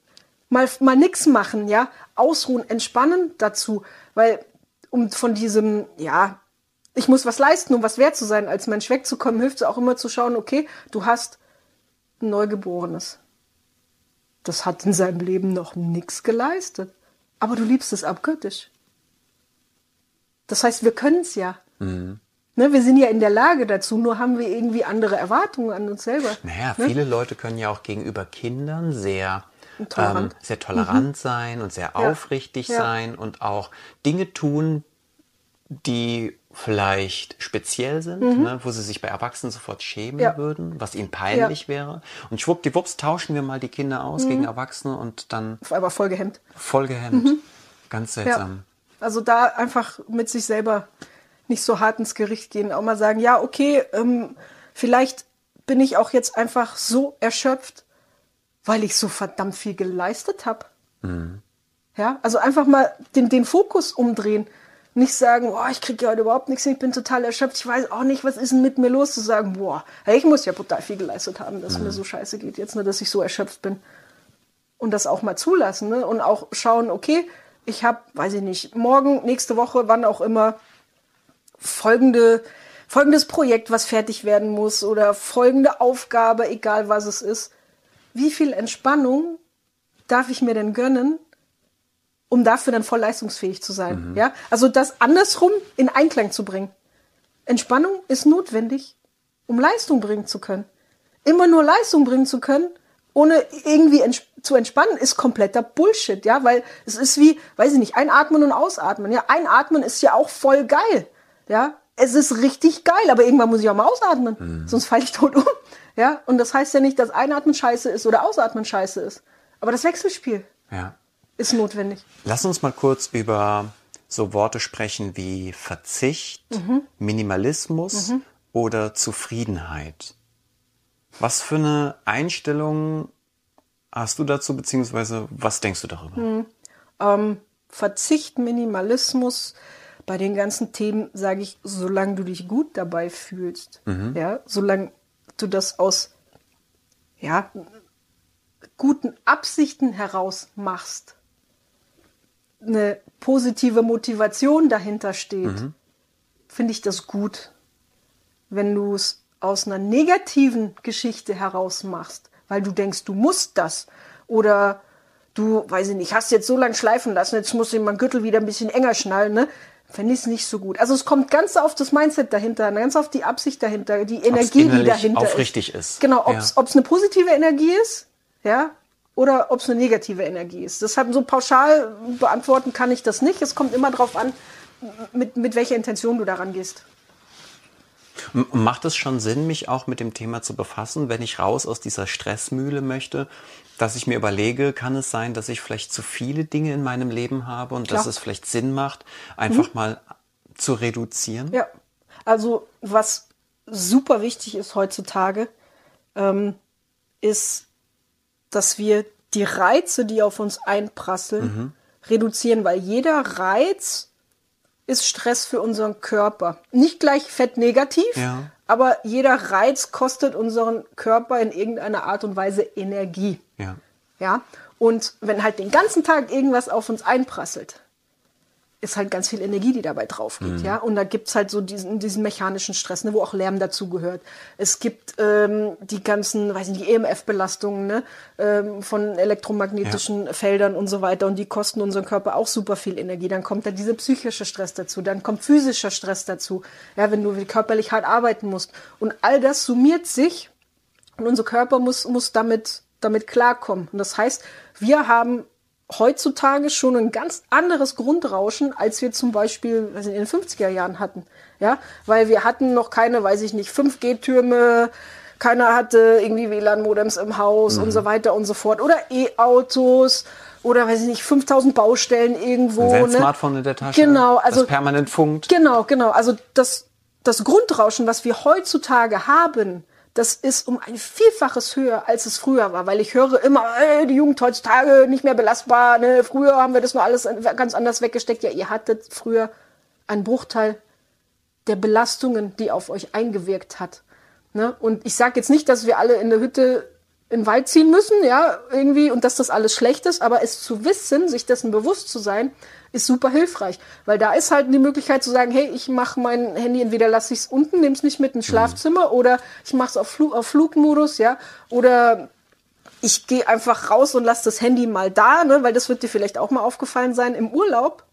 mal, mal nix machen, ja, ausruhen, entspannen dazu, weil um von diesem, ja, ich muss was leisten, um was wert zu sein, als Mensch wegzukommen, hilft es auch immer zu schauen, okay, du hast ein Neugeborenes. Das hat in seinem Leben noch nichts geleistet. Aber du liebst es abgöttisch. Das heißt, wir können es ja. Mhm. Ne, wir sind ja in der Lage dazu, nur haben wir irgendwie andere Erwartungen an uns selber. Naja, ne? viele Leute können ja auch gegenüber Kindern sehr tolerant. Ähm, sehr tolerant mhm. sein und sehr ja. aufrichtig ja. sein und auch Dinge tun, die vielleicht speziell sind, mhm. ne, wo sie sich bei Erwachsenen sofort schämen ja. würden, was ihnen peinlich wäre. Und schwuppdiwupps tauschen wir mal die Kinder aus mhm. gegen Erwachsene und dann... Aber voll gehemmt. Voll gehemmt. Mhm. Ganz seltsam. Also da einfach mit sich selber nicht so hart ins Gericht gehen, auch mal sagen, ja, okay, ähm, vielleicht bin ich auch jetzt einfach so erschöpft, weil ich so verdammt viel geleistet habe. Mhm. Ja, also einfach mal den, den Fokus umdrehen. Nicht sagen, oh, ich kriege ja heute überhaupt nichts, ich bin total erschöpft, ich weiß auch nicht, was ist denn mit mir los, zu sagen, boah, hey, ich muss ja total viel geleistet haben, dass mhm. mir so scheiße geht, jetzt nur, dass ich so erschöpft bin. Und das auch mal zulassen ne? und auch schauen, okay, ich habe, weiß ich nicht, morgen, nächste Woche, wann auch immer, folgende, folgendes Projekt, was fertig werden muss oder folgende Aufgabe, egal was es ist wie viel Entspannung darf ich mir denn gönnen, um dafür dann voll leistungsfähig zu sein? Mhm. Ja, also das andersrum in Einklang zu bringen. Entspannung ist notwendig, um Leistung bringen zu können. Immer nur Leistung bringen zu können, ohne irgendwie ents zu entspannen, ist kompletter Bullshit, ja, weil es ist wie, weiß ich nicht, einatmen und ausatmen. Ja, einatmen ist ja auch voll geil, ja. Es ist richtig geil, aber irgendwann muss ich auch mal ausatmen, mhm. sonst falle ich tot um. Ja, und das heißt ja nicht, dass Einatmen scheiße ist oder Ausatmen scheiße ist. Aber das Wechselspiel ja. ist notwendig. Lass uns mal kurz über so Worte sprechen wie Verzicht, mhm. Minimalismus mhm. oder Zufriedenheit. Was für eine Einstellung hast du dazu, beziehungsweise was denkst du darüber? Mhm. Ähm, Verzicht, Minimalismus, bei den ganzen Themen sage ich, solange du dich gut dabei fühlst, mhm. ja, solange du das aus ja, guten Absichten heraus machst, eine positive Motivation dahinter steht, mhm. finde ich das gut. Wenn du es aus einer negativen Geschichte heraus machst, weil du denkst, du musst das oder du, weiß ich nicht, hast jetzt so lange schleifen lassen, jetzt muss ich meinen Gürtel wieder ein bisschen enger schnallen, ne? Fände ich es nicht so gut. Also es kommt ganz auf das Mindset dahinter, ganz auf die Absicht dahinter, die Energie, die dahinter aufrichtig ist. ist. Genau, ob es ja. eine positive Energie ist, ja, oder ob es eine negative Energie ist. Deshalb so pauschal beantworten kann ich das nicht. Es kommt immer darauf an, mit, mit welcher Intention du daran gehst. Macht es schon Sinn, mich auch mit dem Thema zu befassen, wenn ich raus aus dieser Stressmühle möchte, dass ich mir überlege, kann es sein, dass ich vielleicht zu viele Dinge in meinem Leben habe und Klar. dass es vielleicht Sinn macht, einfach mhm. mal zu reduzieren? Ja, also was super wichtig ist heutzutage, ähm, ist, dass wir die Reize, die auf uns einprasseln, mhm. reduzieren, weil jeder Reiz ist Stress für unseren Körper. Nicht gleich fett negativ, ja. aber jeder Reiz kostet unseren Körper in irgendeiner Art und Weise Energie. Ja. Ja. Und wenn halt den ganzen Tag irgendwas auf uns einprasselt, ist halt ganz viel Energie, die dabei drauf geht, mhm. ja. Und da gibt's halt so diesen, diesen mechanischen Stress, ne, wo auch Lärm dazugehört. Es gibt ähm, die ganzen, weiß nicht, die EMF-Belastungen, ne, ähm, von elektromagnetischen ja. Feldern und so weiter. Und die kosten unseren Körper auch super viel Energie. Dann kommt da dieser psychische Stress dazu, dann kommt physischer Stress dazu, ja, wenn du körperlich hart arbeiten musst. Und all das summiert sich und unser Körper muss, muss damit, damit klarkommen. Und das heißt, wir haben heutzutage schon ein ganz anderes Grundrauschen, als wir zum Beispiel was in den 50er Jahren hatten. Ja, weil wir hatten noch keine, weiß ich nicht, 5G-Türme, keiner hatte irgendwie WLAN-Modems im Haus mhm. und so weiter und so fort. Oder E-Autos oder weiß ich nicht, 5000 Baustellen irgendwo. Ein ne? Smartphone in der Tasche. Genau, also. Das permanent funkt. Genau, genau. Also das, das Grundrauschen, was wir heutzutage haben, das ist um ein Vielfaches höher, als es früher war, weil ich höre immer, ey, die Jugend heutzutage nicht mehr belastbar, ne? früher haben wir das nur alles ganz anders weggesteckt. Ja, ihr hattet früher einen Bruchteil der Belastungen, die auf euch eingewirkt hat. Ne? Und ich sage jetzt nicht, dass wir alle in der Hütte in den Wald ziehen müssen, ja, irgendwie, und dass das alles schlecht ist, aber es zu wissen, sich dessen bewusst zu sein, ist super hilfreich. Weil da ist halt die Möglichkeit zu sagen, hey, ich mache mein Handy, entweder lasse ich es unten, nehme es nicht mit ins mhm. Schlafzimmer mhm. oder ich mache es auf, Flug, auf Flugmodus, ja, oder ich gehe einfach raus und lasse das Handy mal da, ne, weil das wird dir vielleicht auch mal aufgefallen sein. Im Urlaub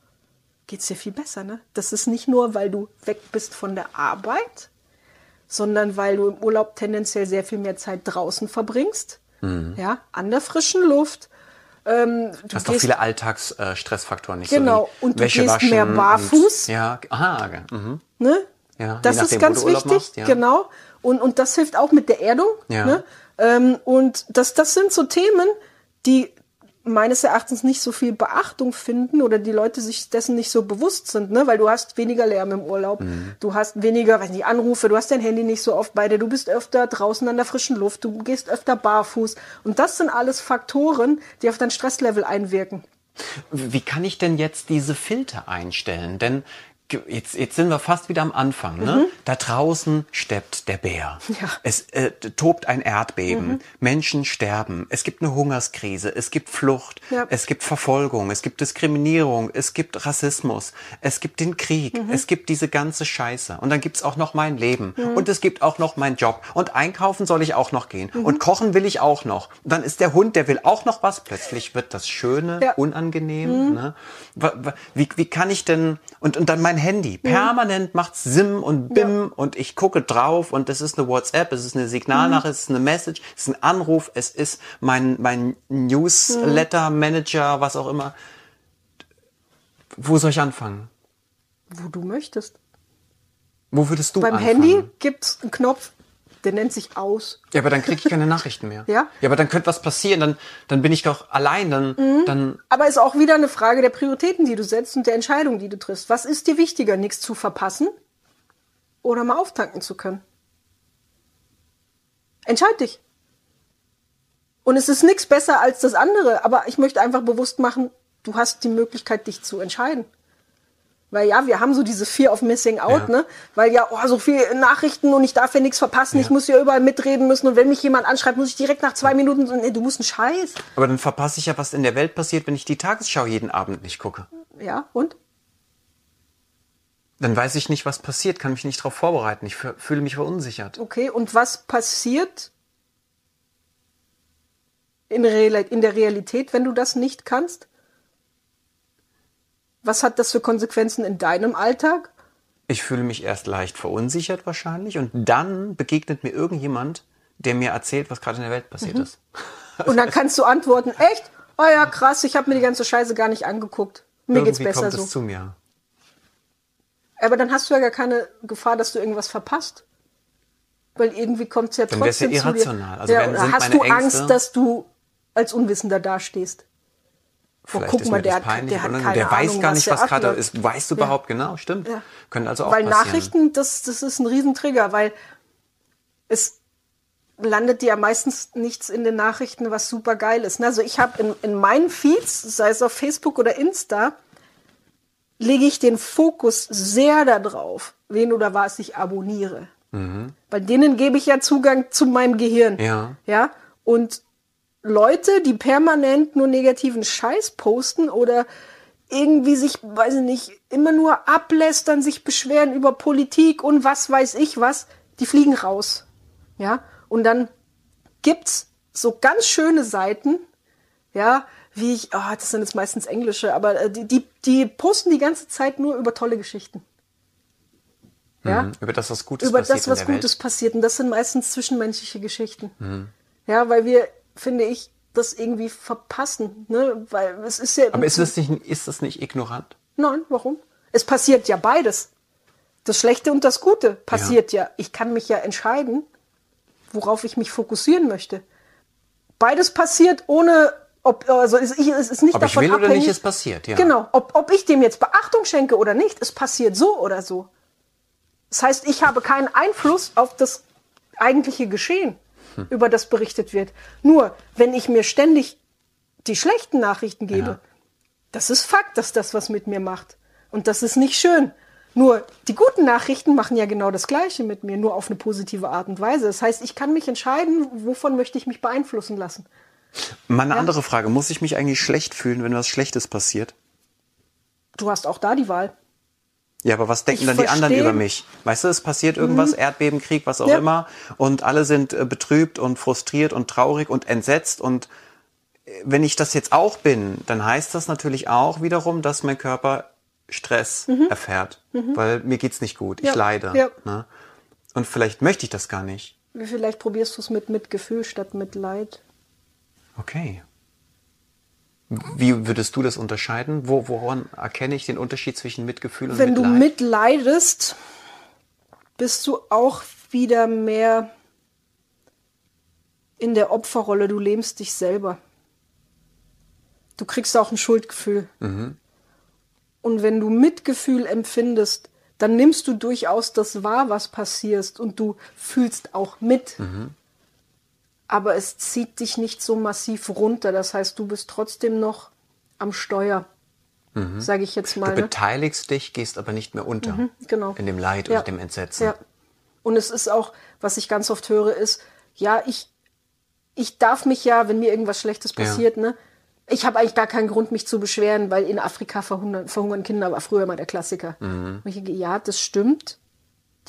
geht's dir viel besser, ne? Das ist nicht nur, weil du weg bist von der Arbeit, sondern weil du im Urlaub tendenziell sehr viel mehr Zeit draußen verbringst, mhm. ja, an der frischen Luft, ähm, du hast doch viele Alltagsstressfaktoren äh, nicht genau, so und du Wäsche gehst mehr barfuß. Und, ja, aha, mhm. ne? Ja, das nachdem, ist ganz wichtig, machst, ja. genau. Und, und das hilft auch mit der Erdung. Ja. Ne? Ähm, und das, das sind so Themen, die meines Erachtens nicht so viel Beachtung finden oder die Leute sich dessen nicht so bewusst sind, ne? weil du hast weniger Lärm im Urlaub, mhm. du hast weniger, weiß nicht, Anrufe, du hast dein Handy nicht so oft bei dir, du bist öfter draußen an der frischen Luft, du gehst öfter barfuß und das sind alles Faktoren, die auf dein Stresslevel einwirken. Wie kann ich denn jetzt diese Filter einstellen? Denn jetzt, jetzt sind wir fast wieder am Anfang. Ne? Mhm. Da draußen steppt der Bär. Ja. Es äh, tobt ein Erdbeben. Mhm. Menschen sterben. Es gibt eine Hungerskrise. Es gibt Flucht. Ja. Es gibt Verfolgung. Es gibt Diskriminierung. Es gibt Rassismus. Es gibt den Krieg. Mhm. Es gibt diese ganze Scheiße. Und dann gibt's auch noch mein Leben. Mhm. Und es gibt auch noch meinen Job. Und einkaufen soll ich auch noch gehen. Mhm. Und kochen will ich auch noch. Und dann ist der Hund, der will auch noch was. Plötzlich wird das Schöne ja. unangenehm. Mhm. Ne? Wie, wie kann ich denn... Und, und dann mein Handy. Permanent macht Sim und Bim ja. und ich gucke drauf und es ist eine WhatsApp, es ist eine Signalnachricht, mhm. es ist eine Message, es ist ein Anruf, es ist mein, mein Newsletter, Manager, was auch immer. Wo soll ich anfangen? Wo du möchtest. Wo würdest du Beim anfangen? Handy gibt's einen Knopf der nennt sich aus. Ja, aber dann kriege ich keine Nachrichten mehr. ja? Ja, aber dann könnte was passieren, dann, dann bin ich doch allein, dann, mhm. dann. Aber ist auch wieder eine Frage der Prioritäten, die du setzt und der Entscheidung, die du triffst. Was ist dir wichtiger, nichts zu verpassen oder mal auftanken zu können? Entscheid dich. Und es ist nichts besser als das andere, aber ich möchte einfach bewusst machen, du hast die Möglichkeit, dich zu entscheiden. Weil ja, wir haben so diese Fear of Missing Out, ja. ne? Weil ja, oh, so viele Nachrichten und ich darf ja nichts verpassen, ja. ich muss ja überall mitreden müssen und wenn mich jemand anschreibt, muss ich direkt nach zwei Minuten so, nee, du musst einen Scheiß. Aber dann verpasse ich ja, was in der Welt passiert, wenn ich die Tagesschau jeden Abend nicht gucke. Ja, und? Dann weiß ich nicht, was passiert, kann mich nicht darauf vorbereiten, ich fühle mich verunsichert. Okay, und was passiert in, in der Realität, wenn du das nicht kannst? Was hat das für Konsequenzen in deinem Alltag? Ich fühle mich erst leicht verunsichert wahrscheinlich und dann begegnet mir irgendjemand, der mir erzählt, was gerade in der Welt passiert mhm. ist. Und dann kannst du antworten, echt? Oh ja, krass, ich habe mir die ganze Scheiße gar nicht angeguckt. Mir Irgendwie geht's besser kommt so. Es zu mir. Aber dann hast du ja gar keine Gefahr, dass du irgendwas verpasst. Weil irgendwie kommt es ja dann trotzdem ja irrational. zu dir. Also ja, hast du Ängste? Angst, dass du als Unwissender dastehst? Vielleicht oh, guck mal, der, peinlich, der hat keine Der weiß Ahnung, gar nicht, was, was gerade ist. Weißt du ja. überhaupt genau? Stimmt. Ja. Können also auch Weil passieren. Nachrichten, das, das ist ein Riesentrigger, weil es landet ja meistens nichts in den Nachrichten, was super geil ist. Also ich habe in, in meinen Feeds, sei es auf Facebook oder Insta, lege ich den Fokus sehr darauf, wen oder was ich abonniere. Mhm. Bei denen gebe ich ja Zugang zu meinem Gehirn. Ja. Ja. Und Leute, die permanent nur negativen Scheiß posten oder irgendwie sich, weiß ich nicht, immer nur ablästern, sich beschweren über Politik und was weiß ich was, die fliegen raus. Ja, und dann gibt's so ganz schöne Seiten, ja, wie ich, oh, das sind jetzt meistens englische, aber äh, die, die, die posten die ganze Zeit nur über tolle Geschichten. Ja? Mhm, über das, was Gutes über passiert. Über das, was Gutes Welt. passiert. Und das sind meistens zwischenmenschliche Geschichten. Mhm. Ja, weil wir, finde ich, das irgendwie verpassen. Ne? Weil es ist ja. Aber ist das nicht, ist das nicht ignorant? Nein, warum? Es passiert ja beides. Das Schlechte und das Gute passiert ja. ja. Ich kann mich ja entscheiden, worauf ich mich fokussieren möchte. Beides passiert ohne ob, also es, es ist nicht ob davon ich will abhängig, oder nicht, es passiert, ja. Genau, ob, ob ich dem jetzt Beachtung schenke oder nicht, es passiert so oder so. Das heißt, ich habe keinen Einfluss auf das eigentliche Geschehen, hm. über das berichtet wird. Nur, wenn ich mir ständig die schlechten Nachrichten gebe, ja. das ist Fakt, dass das was mit mir macht. Und das ist nicht schön. Nur die guten Nachrichten machen ja genau das Gleiche mit mir, nur auf eine positive Art und Weise. Das heißt, ich kann mich entscheiden, wovon möchte ich mich beeinflussen lassen. Mal eine ja? andere Frage. Muss ich mich eigentlich schlecht fühlen, wenn was Schlechtes passiert? Du hast auch da die Wahl. Ja, aber was denken ich dann die anderen über mich? Weißt du, es passiert irgendwas, mhm. Erdbeben, Krieg, was auch ja. immer, und alle sind äh, betrübt und frustriert und traurig und entsetzt. Und äh, wenn ich das jetzt auch bin, dann heißt das natürlich auch wiederum, dass mein Körper Stress mhm. erfährt, mhm. weil mir geht's nicht gut, ja. ich leide. Ja. Ne? Und vielleicht möchte ich das gar nicht. Vielleicht probierst du es mit Mitgefühl statt mit Leid. Okay. Wie würdest du das unterscheiden? Wo, woran erkenne ich den Unterschied zwischen Mitgefühl und Wenn Mitleid? Wenn du mitleidest, bist du auch wieder mehr in der Opferrolle. Du lähmst dich selber. Du kriegst auch ein Schuldgefühl. Mhm. Und wenn du Mitgefühl empfindest, dann nimmst du durchaus das wahr, was passiert und du fühlst auch mit. Mhm aber es zieht dich nicht so massiv runter. Das heißt, du bist trotzdem noch am Steuer, mhm. sage ich jetzt mal. Du ne? beteiligst dich, gehst aber nicht mehr unter. Mhm, genau. In dem Leid ja. oder dem Entsetzen. Ja. Und es ist auch, was ich ganz oft höre, ist, ja, ich, ich darf mich ja, wenn mir irgendwas Schlechtes passiert, ja. ne, ich habe eigentlich gar keinen Grund, mich zu beschweren, weil in Afrika verhungern, verhungern Kinder, war früher mal der Klassiker. Mhm. Ich, ja, das stimmt.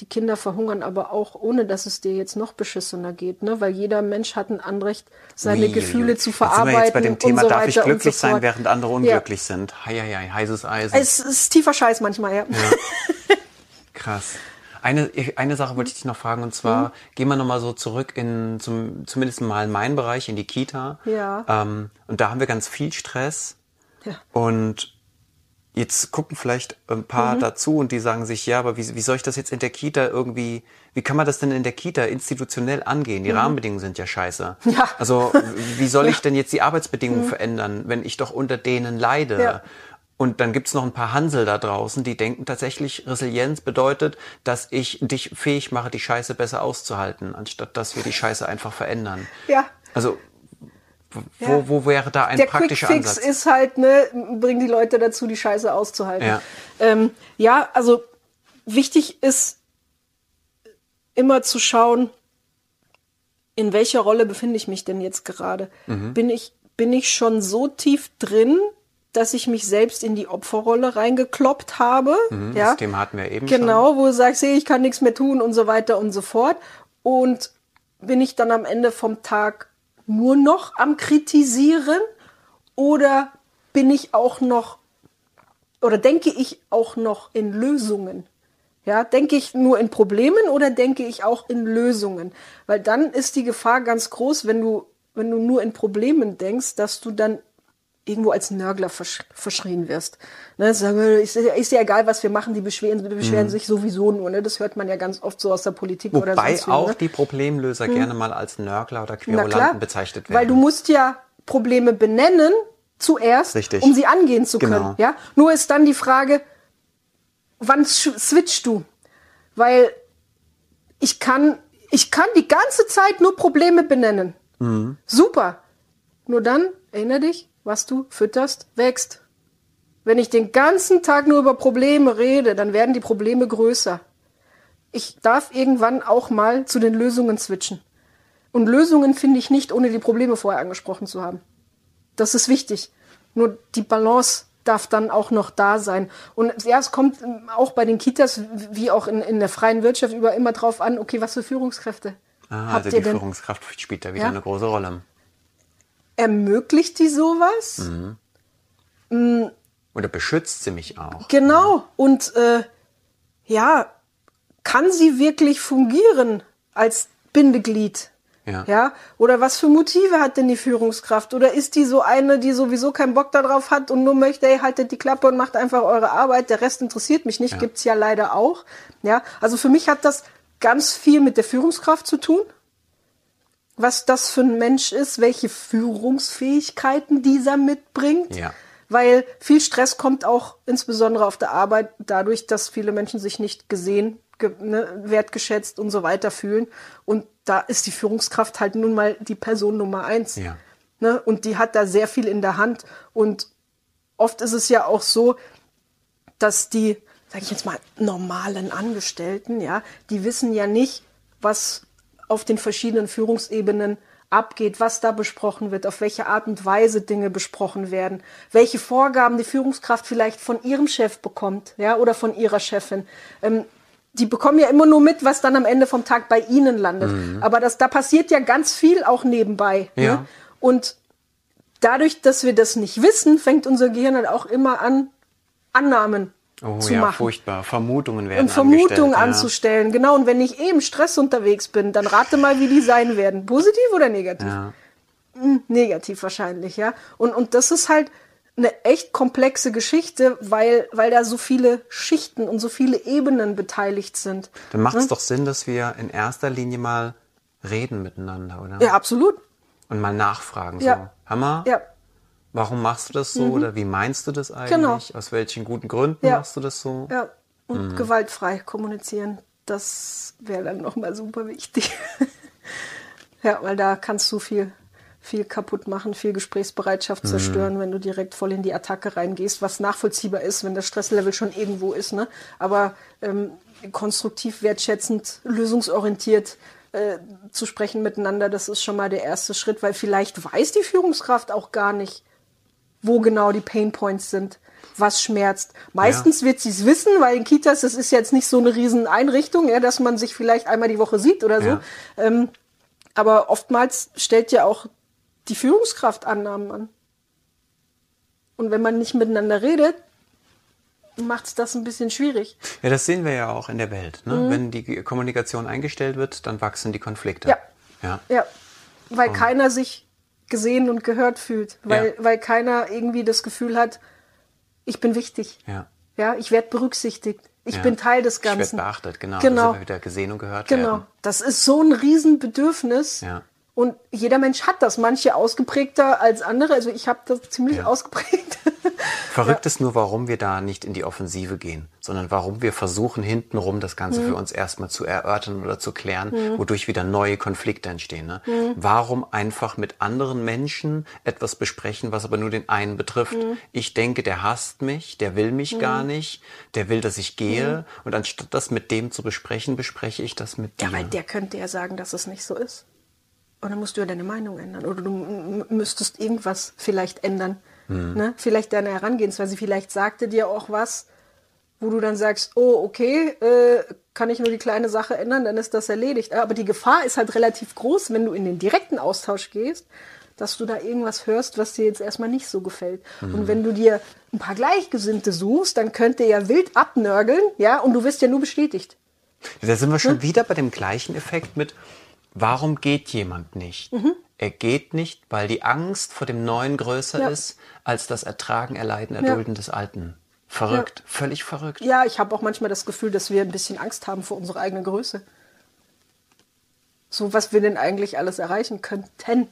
Die Kinder verhungern aber auch, ohne dass es dir jetzt noch beschissener geht, ne? Weil jeder Mensch hat ein Anrecht, seine Wie, Gefühle zu verarbeiten. Jetzt sind wir jetzt bei dem Thema, so darf ich glücklich so sein, während andere unglücklich ja. sind. Hei, hei, hei, heißes Eisen. Es ist tiefer Scheiß manchmal, ja. ja. Krass. Eine, eine Sache wollte ich dich noch fragen, und zwar, mhm. gehen wir nochmal so zurück in, zum, zumindest mal in meinen Bereich, in die Kita. Ja. Ähm, und da haben wir ganz viel Stress. Ja. Und Jetzt gucken vielleicht ein paar mhm. dazu und die sagen sich, ja, aber wie, wie soll ich das jetzt in der Kita irgendwie, wie kann man das denn in der Kita institutionell angehen? Die mhm. Rahmenbedingungen sind ja scheiße. Ja. Also wie soll ich denn jetzt die Arbeitsbedingungen mhm. verändern, wenn ich doch unter denen leide? Ja. Und dann gibt's noch ein paar Hansel da draußen, die denken tatsächlich, Resilienz bedeutet, dass ich dich fähig mache, die Scheiße besser auszuhalten, anstatt dass wir die Scheiße einfach verändern. Ja. Also wo, ja. wo wäre da ein Der praktischer Quick Fix Ansatz? ist halt, ne, bring die Leute dazu, die Scheiße auszuhalten. Ja, ähm, ja also wichtig ist immer zu schauen, in welcher Rolle befinde ich mich denn jetzt gerade? Mhm. Bin ich bin ich schon so tief drin, dass ich mich selbst in die Opferrolle reingekloppt habe? Mhm, ja, das Thema hatten wir eben genau, schon. wo du sagst, hey, ich kann nichts mehr tun und so weiter und so fort. Und bin ich dann am Ende vom Tag nur noch am Kritisieren oder bin ich auch noch oder denke ich auch noch in Lösungen? Ja, denke ich nur in Problemen oder denke ich auch in Lösungen? Weil dann ist die Gefahr ganz groß, wenn du, wenn du nur in Problemen denkst, dass du dann irgendwo als Nörgler versch verschrien wirst. Ne, sagen, ist, ist ja egal, was wir machen, die beschweren, die beschweren mhm. sich sowieso nur. Ne? Das hört man ja ganz oft so aus der Politik Wobei oder sonst wie, auch ne? die Problemlöser mhm. gerne mal als Nörgler oder Querulanten bezeichnet werden. Weil du musst ja Probleme benennen zuerst, Richtig. um sie angehen zu können. Genau. Ja? Nur ist dann die Frage, wann switchst du? Weil ich kann, ich kann die ganze Zeit nur Probleme benennen. Mhm. Super. Nur dann, erinnere dich, was du fütterst, wächst. Wenn ich den ganzen Tag nur über Probleme rede, dann werden die Probleme größer. Ich darf irgendwann auch mal zu den Lösungen switchen. Und Lösungen finde ich nicht, ohne die Probleme vorher angesprochen zu haben. Das ist wichtig. Nur die Balance darf dann auch noch da sein. Und ja, es kommt ähm, auch bei den Kitas, wie auch in, in der freien Wirtschaft, über immer drauf an, okay, was für Führungskräfte Ah, habt also ihr die denn? Führungskraft spielt da wieder Ja. eine große Rolle. Ermöglicht die sowas? Oder beschützt sie mich auch? Genau. Und äh, ja, kann sie wirklich fungieren als Bindeglied? Ja. Ja, oder was für Motive hat denn die Führungskraft? Oder ist die so eine, die sowieso keinen Bock darauf hat und nur möchte, ey, haltet die Klappe und macht einfach eure Arbeit, der Rest interessiert mich nicht, Ja. gibt's ja leider auch. Ja, also für mich hat das ganz viel mit der Führungskraft zu tun. Was das für ein Mensch ist, welche Führungsfähigkeiten dieser mitbringt. Ja. Weil viel Stress kommt auch insbesondere auf der Arbeit dadurch, dass viele Menschen sich nicht gesehen, ge ne, wertgeschätzt und so weiter fühlen. Und da ist die Führungskraft halt nun mal die Person Nummer eins. Ja. Ne? Und die hat da sehr viel in der Hand. Und oft ist es ja auch so, dass die, sage ich jetzt mal, normalen Angestellten, ja, die wissen ja nicht, was auf den verschiedenen Führungsebenen abgeht, was da besprochen wird, auf welche Art und Weise Dinge besprochen werden, welche Vorgaben die Führungskraft vielleicht von ihrem Chef bekommt, ja, oder von ihrer Chefin. Ähm, die bekommen ja immer nur mit, was dann am Ende vom Tag bei ihnen landet. Aber das, da passiert ja ganz viel auch nebenbei. Ja. Ne? Und dadurch, dass wir das nicht wissen, fängt unser Gehirn halt auch immer an, Annahmen Oh zu ja, machen. furchtbar. Vermutungen werden Und Vermutungen ja. anzustellen. Genau, und wenn ich eh im Stress unterwegs bin, dann rate mal, wie die sein werden. Positiv oder negativ? Ja. Negativ wahrscheinlich, ja. Und, und das ist halt eine echt komplexe Geschichte, weil, weil da so viele Schichten und so viele Ebenen beteiligt sind. Dann macht es doch Sinn, dass wir in erster Linie mal reden miteinander, oder? Ja, absolut. Und mal nachfragen. Ja. So, Hammer, Ja, warum machst du das so? Oder wie meinst du das eigentlich? Genau. Aus welchen guten Gründen Ja. machst du das so? ja. Und Mhm. gewaltfrei kommunizieren, das wäre dann nochmal super wichtig. ja, weil da kannst du viel, viel kaputt machen, viel Mhm. Gesprächsbereitschaft zerstören, wenn du direkt voll in die Attacke reingehst, was nachvollziehbar ist, wenn das Stresslevel schon irgendwo ist. Ne? Aber ähm, konstruktiv, wertschätzend, lösungsorientiert äh, zu sprechen miteinander, das ist schon mal der erste Schritt, weil vielleicht weiß die Führungskraft auch gar nicht, wo genau die Pain Points sind, was schmerzt. Meistens wird sie es wissen, weil in Kitas, das ist jetzt nicht so eine riesen Einrichtung, ja, dass man sich vielleicht einmal die Woche sieht oder so. Ja. Ähm, aber oftmals stellt ja auch die Führungskraft Annahmen an. Und wenn man nicht miteinander redet, macht es das ein bisschen schwierig. Ja, das sehen wir ja auch in der Welt. Ne? Wenn die Kommunikation eingestellt wird, dann wachsen die Konflikte. Mhm. Ja. ja. Ja, weil keiner sich gesehen und gehört fühlt, weil, Ja. weil keiner irgendwie das Gefühl hat, ich bin wichtig. Ja. Ja, ich werde berücksichtigt. Ich Ja. bin Teil des Ich werde Ganzen. beachtet, genau. Genau. Wieder gesehen und gehört Genau. werden. Das ist so ein Riesenbedürfnis. Ja. Und jeder Mensch hat das, manche ausgeprägter als andere. Also ich habe das ziemlich Ja. ausgeprägt. Verrückt ist nur, warum wir da nicht in die Offensive gehen, sondern warum wir versuchen, hintenrum das Ganze Mhm. für uns erstmal zu erörtern oder zu klären, wodurch wieder neue Konflikte entstehen. Ne? Mhm. Warum einfach mit anderen Menschen etwas besprechen, was aber nur den einen betrifft? Mhm. Ich denke, der hasst mich, der will mich gar nicht, der will, dass ich gehe. Mhm. Und anstatt das mit dem zu besprechen, bespreche ich das mit dir. Ja, weil der könnte ja sagen, dass es nicht so ist. Und dann musst du ja deine Meinung ändern. Oder du müsstest irgendwas vielleicht ändern. Hm. Ne? Vielleicht deine Herangehensweise. Vielleicht sagte dir auch was, wo du dann sagst, oh, okay, äh, kann ich nur die kleine Sache ändern, dann ist das erledigt. Aber die Gefahr ist halt relativ groß, wenn du in den direkten Austausch gehst, dass du da irgendwas hörst, was dir jetzt erstmal nicht so gefällt. Hm. Und wenn du dir ein paar Gleichgesinnte suchst, dann könnt ihr ja wild abnörgeln, ja, und du wirst ja nur bestätigt. Da sind wir schon Hm? wieder bei dem gleichen Effekt mit, warum geht jemand nicht? Mhm. Er geht nicht, weil die Angst vor dem Neuen größer Ja. ist als das Ertragen, Erleiden, Erdulden des Alten. Verrückt, völlig verrückt. Ja, ich habe auch manchmal das Gefühl, dass wir ein bisschen Angst haben vor unserer eigenen Größe. So, was wir denn eigentlich alles erreichen könnten.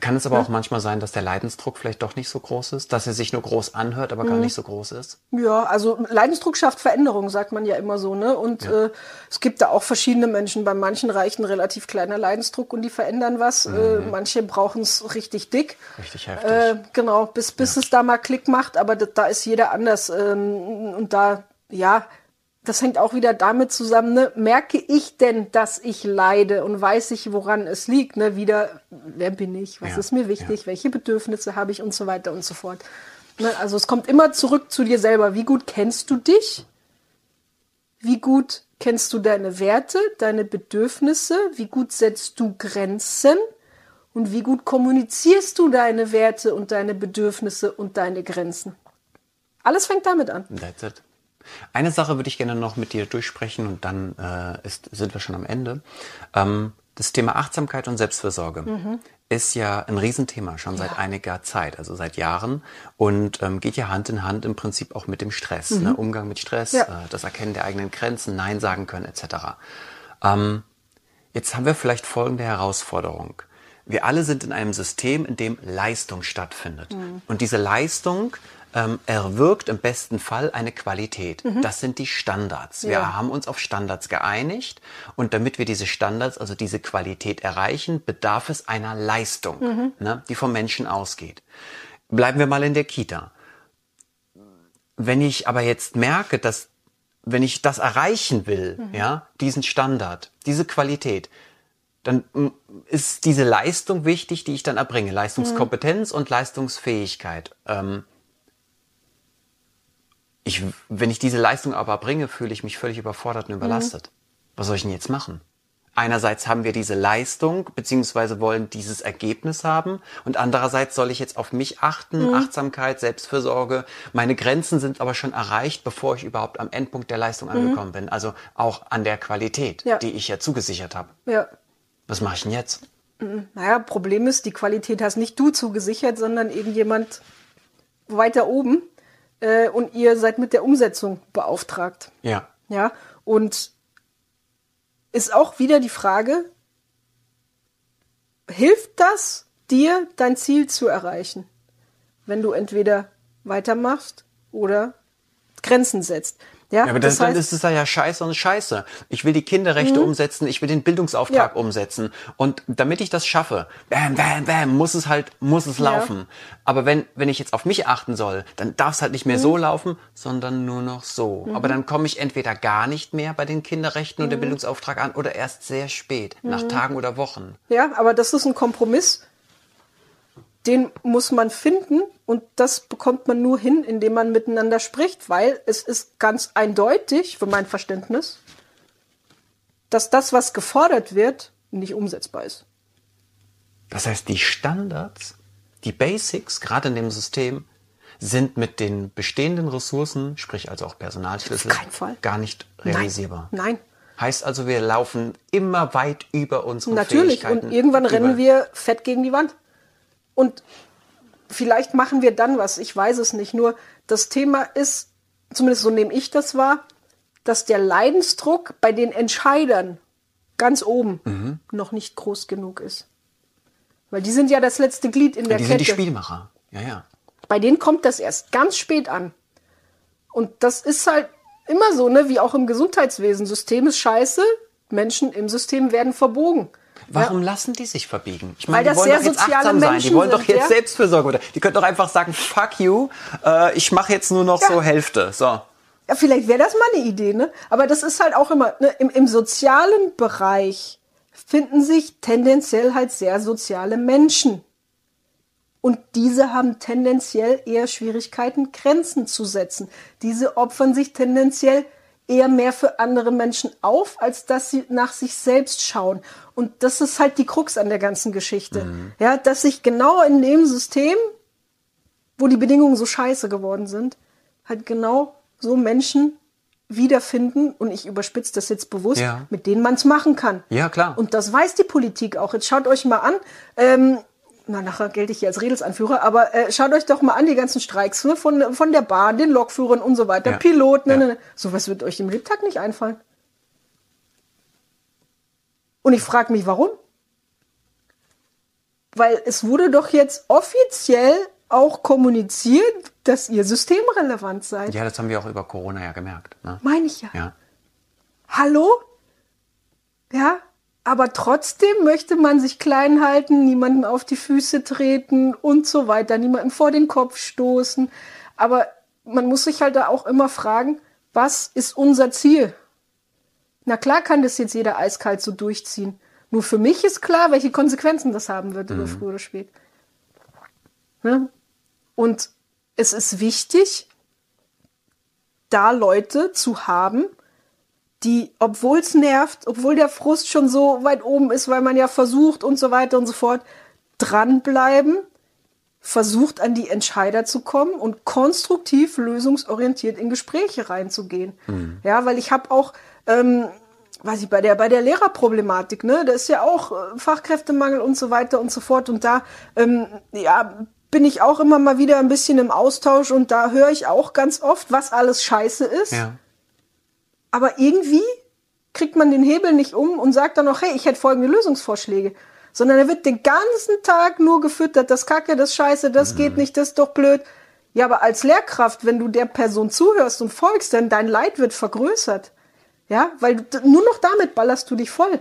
Kann es aber auch manchmal sein, dass der Leidensdruck vielleicht doch nicht so groß ist, dass er sich nur groß anhört, aber Mhm. gar nicht so groß ist? Ja, also Leidensdruck schafft Veränderung, sagt man ja immer so, ne? Und äh, es gibt da auch verschiedene Menschen. Bei manchen reicht ein relativ kleiner Leidensdruck und die verändern was. Äh, manche brauchen es richtig dick. Richtig heftig. Äh, genau, bis, bis es da mal Klick macht, aber da, da ist jeder anders. Ähm, und da, ja, das hängt auch wieder damit zusammen, ne? merke ich denn, dass ich leide und weiß ich, woran es liegt? Ne? Wieder, wer bin ich? Was Ja, ist mir wichtig? ja. Welche Bedürfnisse habe ich und so weiter und so fort. Ne, also es kommt immer zurück zu dir selber. Wie gut kennst du dich? Wie gut kennst du deine Werte, deine Bedürfnisse? Wie gut setzt du Grenzen? Und wie gut kommunizierst du deine Werte und deine Bedürfnisse und deine Grenzen? Alles fängt damit an. That's it. Eine Sache würde ich gerne noch mit dir durchsprechen und dann äh, ist, sind wir schon am Ende. Ähm, das Thema Achtsamkeit und Selbstfürsorge mhm. ist ja ein Riesenthema schon ja. seit einiger Zeit, also seit Jahren und ähm, geht ja Hand in Hand im Prinzip auch mit dem Stress, mhm. ne? Umgang mit Stress, ja. äh, das Erkennen der eigenen Grenzen, Nein sagen können etc. Ähm, jetzt haben wir vielleicht folgende Herausforderung. Wir alle sind in einem System, in dem Leistung stattfindet. Mhm. Und diese Leistung ähm, erwirkt im besten Fall eine Qualität. Mhm. Das sind die Standards. Wir ja. haben uns auf Standards geeinigt und damit wir diese Standards, also diese Qualität erreichen, bedarf es einer Leistung, mhm. ne, die vom Menschen ausgeht. Bleiben wir mal in der Kita. Wenn ich aber jetzt merke, dass wenn ich das erreichen will, mhm. ja, diesen Standard, diese Qualität, dann mm, ist diese Leistung wichtig, die ich dann erbringe. Leistungskompetenz und Leistungsfähigkeit. Ähm, ich, wenn ich diese Leistung aber bringe, fühle ich mich völlig überfordert und überlastet. Mhm. Was soll ich denn jetzt machen? Einerseits haben wir diese Leistung, beziehungsweise wollen dieses Ergebnis haben. Und andererseits soll ich jetzt auf mich achten, mhm. Achtsamkeit, Selbstfürsorge. Meine Grenzen sind aber schon erreicht, bevor ich überhaupt am Endpunkt der Leistung mhm. angekommen bin. Also auch an der Qualität, ja. die ich ja zugesichert habe. Ja. Was mache ich denn jetzt? Mhm. Naja, Problem ist, die Qualität hast nicht du zugesichert, sondern irgendjemand weiter oben äh, und ihr seid mit der Umsetzung beauftragt. Ja. Ja, und ist auch wieder die Frage, hilft das dir, dein Ziel zu erreichen? Wenn du entweder weitermachst oder Grenzen setzt. Ja, ja aber das, das heißt, dann ist es ja scheiße und scheiße. Ich will die Kinderrechte mhm. umsetzen, ich will den Bildungsauftrag ja. umsetzen. Und damit ich das schaffe, bam, bam, bam, muss es halt, muss es laufen. Ja. Aber wenn, wenn ich jetzt auf mich achten soll, dann darf es halt nicht mehr mhm. so laufen, sondern nur noch so. Mhm. Aber dann komme ich entweder gar nicht mehr bei den Kinderrechten und dem mhm. Bildungsauftrag an oder erst sehr spät, nach mhm. Tagen oder Wochen. Ja, aber das ist ein Kompromiss den muss man finden und das bekommt man nur hin, indem man miteinander spricht, weil es ist ganz eindeutig für mein Verständnis, dass das, was gefordert wird, nicht umsetzbar ist. Das heißt, die Standards, die Basics, gerade in dem System, sind mit den bestehenden Ressourcen, sprich also auch Personalschlüssel, gar nicht realisierbar. Nein. Nein. Heißt also, wir laufen immer weit über unsere Natürlich. Fähigkeiten. Natürlich. Und irgendwann rennen wir fett gegen die Wand. Und vielleicht machen wir dann was, ich weiß es nicht. Nur das Thema ist, zumindest so nehme ich das wahr, dass der Leidensdruck bei den Entscheidern ganz oben mhm. noch nicht groß genug ist. Weil die sind ja das letzte Glied in der die Kette. Die sind die Spielmacher. Ja, ja. Bei denen kommt das erst ganz spät an. Und das ist halt immer so, ne, wie auch im Gesundheitswesen. System ist scheiße, Menschen im System werden verbogen. Warum ja. lassen die sich verbiegen? Ich meine, die wollen doch jetzt achtsam sein. Die wollen sind, doch jetzt ja? Selbstfürsorge. Die können doch einfach sagen, fuck you, äh, ich mache jetzt nur noch ja. so Hälfte. So. Ja, vielleicht wäre das mal eine Idee, ne? Aber das ist halt auch immer, ne, im, im sozialen Bereich finden sich tendenziell halt sehr soziale Menschen. Und diese haben tendenziell eher Schwierigkeiten, Grenzen zu setzen. Diese opfern sich tendenziell eher mehr für andere Menschen auf, als dass sie nach sich selbst schauen. Und das ist halt die Krux an der ganzen Geschichte. Mhm. Ja, dass sich genau in dem System, wo die Bedingungen so scheiße geworden sind, halt genau so Menschen wiederfinden, und ich überspitze das jetzt bewusst, ja. mit denen man es machen kann. Ja, klar. Und das weiß die Politik auch. Jetzt schaut euch mal an, ähm, na, nachher gelte ich hier als Redelsanführer, aber äh, schaut euch doch mal an, die ganzen Streiks ne, von, von der Bahn, den Lokführern und so weiter, ja. Piloten, ja. Ne, ne, ne. sowas wird euch im Lebtag nicht einfallen. Und ich frage mich, warum? Weil es wurde doch jetzt offiziell auch kommuniziert, dass ihr systemrelevant seid. Ja, das haben wir auch über Corona ja gemerkt. Ne? Meine ich ja. ja. Hallo? Ja, aber trotzdem möchte man sich klein halten, niemanden auf die Füße treten und so weiter, niemanden vor den Kopf stoßen. Aber man muss sich halt da auch immer fragen, was ist unser Ziel? Na klar kann das jetzt jeder eiskalt so durchziehen. Nur für mich ist klar, welche Konsequenzen das haben wird, mhm. früher oder spät. Ne? Und es ist wichtig, da Leute zu haben, die, obwohl es nervt, obwohl der Frust schon so weit oben ist, weil man ja versucht und so weiter und so fort, dranbleiben, versucht an die Entscheider zu kommen und konstruktiv lösungsorientiert in Gespräche reinzugehen. Mhm. Ja, weil ich habe auch, ähm, weiß ich, bei der, bei der Lehrerproblematik, ne, da ist ja auch äh, Fachkräftemangel und so weiter und so fort. Und da, ähm, ja, bin ich auch immer mal wieder ein bisschen im Austausch und da höre ich auch ganz oft, was alles scheiße ist. Ja. Aber irgendwie kriegt man den Hebel nicht um und sagt dann noch, hey, ich hätte folgende Lösungsvorschläge. Sondern er wird den ganzen Tag nur gefüttert, das Kacke, das Scheiße, das mhm. geht nicht, das ist doch blöd. Ja, aber als Lehrkraft, wenn du der Person zuhörst und folgst, dann dein Leid wird vergrößert. Ja, weil nur noch damit ballerst du dich voll.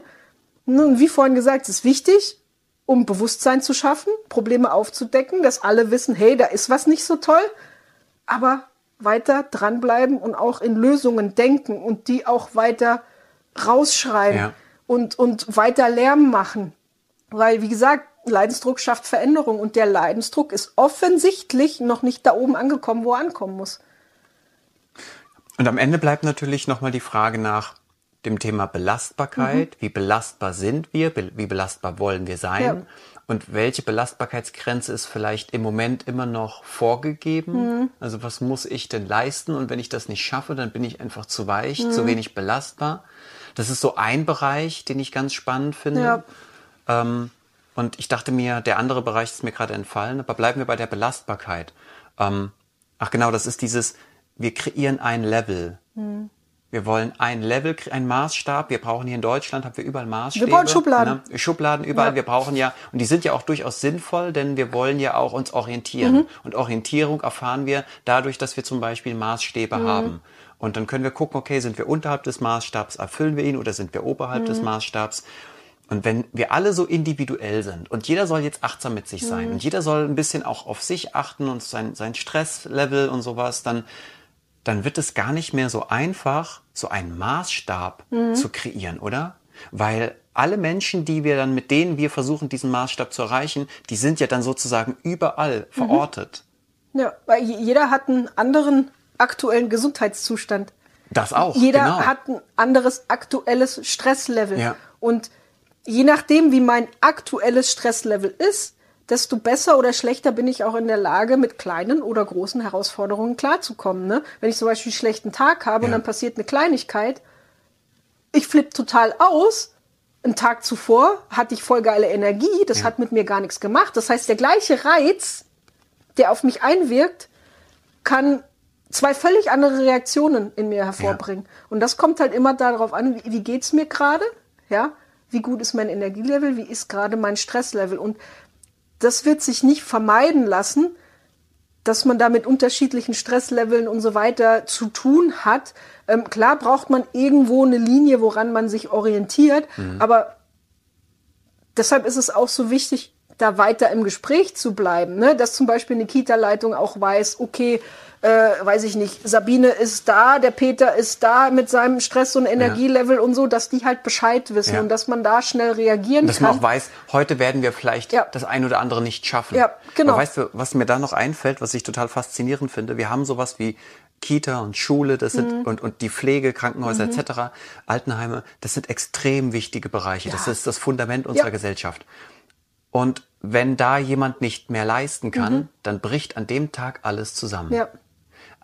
Nun, wie vorhin gesagt, es ist wichtig, um Bewusstsein zu schaffen, Probleme aufzudecken, dass alle wissen, hey, da ist was nicht so toll, aber weiter dranbleiben und auch in Lösungen denken und die auch weiter rausschreiben ja. und, und weiter Lärm machen. Weil, wie gesagt, Leidensdruck schafft Veränderung und der Leidensdruck ist offensichtlich noch nicht da oben angekommen, wo er ankommen muss. Und am Ende bleibt natürlich nochmal die Frage nach dem Thema Belastbarkeit. Mhm. Wie belastbar sind wir? Wie belastbar wollen wir sein? Ja. Und welche Belastbarkeitsgrenze ist vielleicht im Moment immer noch vorgegeben? Mhm. Also was muss ich denn leisten? Und wenn ich das nicht schaffe, dann bin ich einfach zu weich, mhm. zu wenig belastbar. Das ist so ein Bereich, den ich ganz spannend finde. Ja. Ähm, und ich dachte mir, der andere Bereich ist mir gerade entfallen, aber bleiben wir bei der Belastbarkeit. Ähm, ach genau, das ist dieses, wir kreieren ein Level. Mhm. Wir wollen ein Level, ein Maßstab. Wir brauchen hier in Deutschland, haben wir überall Maßstäbe. Wir brauchen Schubladen. Ne? Schubladen überall. Ja. Wir brauchen ja, und die sind ja auch durchaus sinnvoll, denn wir wollen ja auch uns orientieren. Mhm. Und Orientierung erfahren wir dadurch, dass wir zum Beispiel Maßstäbe mhm. haben. Und dann können wir gucken, okay, sind wir unterhalb des Maßstabs, erfüllen wir ihn oder sind wir oberhalb mhm. des Maßstabs? Und wenn wir alle so individuell sind und jeder soll jetzt achtsam mit sich sein mhm. und jeder soll ein bisschen auch auf sich achten und sein, sein Stresslevel und sowas, dann dann wird es gar nicht mehr so einfach, so einen Maßstab mhm. zu kreieren, oder? Weil alle Menschen, die wir dann, mit denen wir versuchen, diesen Maßstab zu erreichen, die sind ja dann sozusagen überall mhm. verortet. Ja, weil jeder hat einen anderen aktuellen Gesundheitszustand. Das auch. Jeder genau. hat ein anderes aktuelles Stresslevel. Ja. Und je nachdem, wie mein aktuelles Stresslevel ist, desto besser oder schlechter bin ich auch in der Lage, mit kleinen oder großen Herausforderungen klarzukommen. Ne? Wenn ich zum Beispiel einen schlechten Tag habe ja. und dann passiert eine Kleinigkeit, ich flippe total aus. Einen Tag zuvor hatte ich voll geile Energie, das ja. hat mit mir gar nichts gemacht. Das heißt, der gleiche Reiz, der auf mich einwirkt, kann zwei völlig andere Reaktionen in mir hervorbringen. Ja. Und das kommt halt immer darauf an, wie, wie geht's mir gerade? Ja, wie gut ist mein Energielevel, wie ist gerade mein Stresslevel? Und das wird sich nicht vermeiden lassen, dass man da mit unterschiedlichen Stressleveln und so weiter zu tun hat. Ähm, klar braucht man irgendwo eine Linie, woran man sich orientiert, mhm. aber deshalb ist es auch so wichtig, da weiter im Gespräch zu bleiben, ne? dass zum Beispiel eine Kita-Leitung auch weiß, okay, äh, weiß ich nicht, Sabine ist da, der Peter ist da mit seinem Stress- und Energielevel ja. und so, dass die halt Bescheid wissen ja. und dass man da schnell reagieren dass kann. Dass man auch weiß, heute werden wir vielleicht ja. das ein oder andere nicht schaffen. Ja, genau. Aber weißt du, was mir da noch einfällt, was ich total faszinierend finde? Wir haben sowas wie Kita und Schule, das sind mhm. und, und die Pflege, Krankenhäuser mhm. etc., Altenheime, das sind extrem wichtige Bereiche. Das ist das Fundament unserer Gesellschaft. Und wenn da jemand nicht mehr leisten kann, mhm. dann bricht an dem Tag alles zusammen. Ja.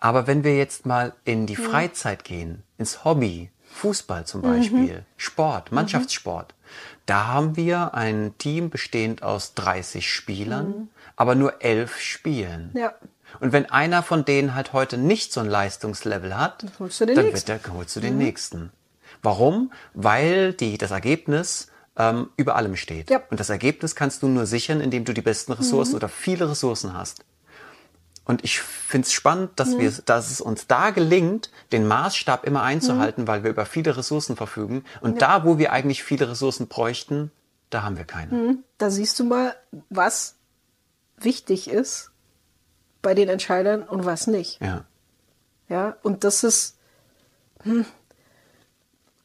Aber wenn wir jetzt mal in die Freizeit gehen, ins Hobby, Fußball zum Beispiel, mhm. Sport, Mannschaftssport, mhm. da haben wir ein Team bestehend aus 30 Spielern, mhm. aber nur elf spielen. Ja. Und wenn einer von denen halt heute nicht so ein Leistungslevel hat, dann, dann wird der, holst du den mhm. nächsten. Warum? Weil die, das Ergebnis ähm, über allem steht. Ja. Und das Ergebnis kannst du nur sichern, indem du die besten Ressourcen mhm. oder viele Ressourcen hast. Und ich finde es spannend, dass, mhm. wir, dass es uns da gelingt, den Maßstab immer einzuhalten, mhm. weil wir über viele Ressourcen verfügen. Und ja. da, wo wir eigentlich viele Ressourcen bräuchten, da haben wir keine. Mhm. Da siehst du mal, was wichtig ist bei den Entscheidern und was nicht. Ja. Ja, und das ist, hm,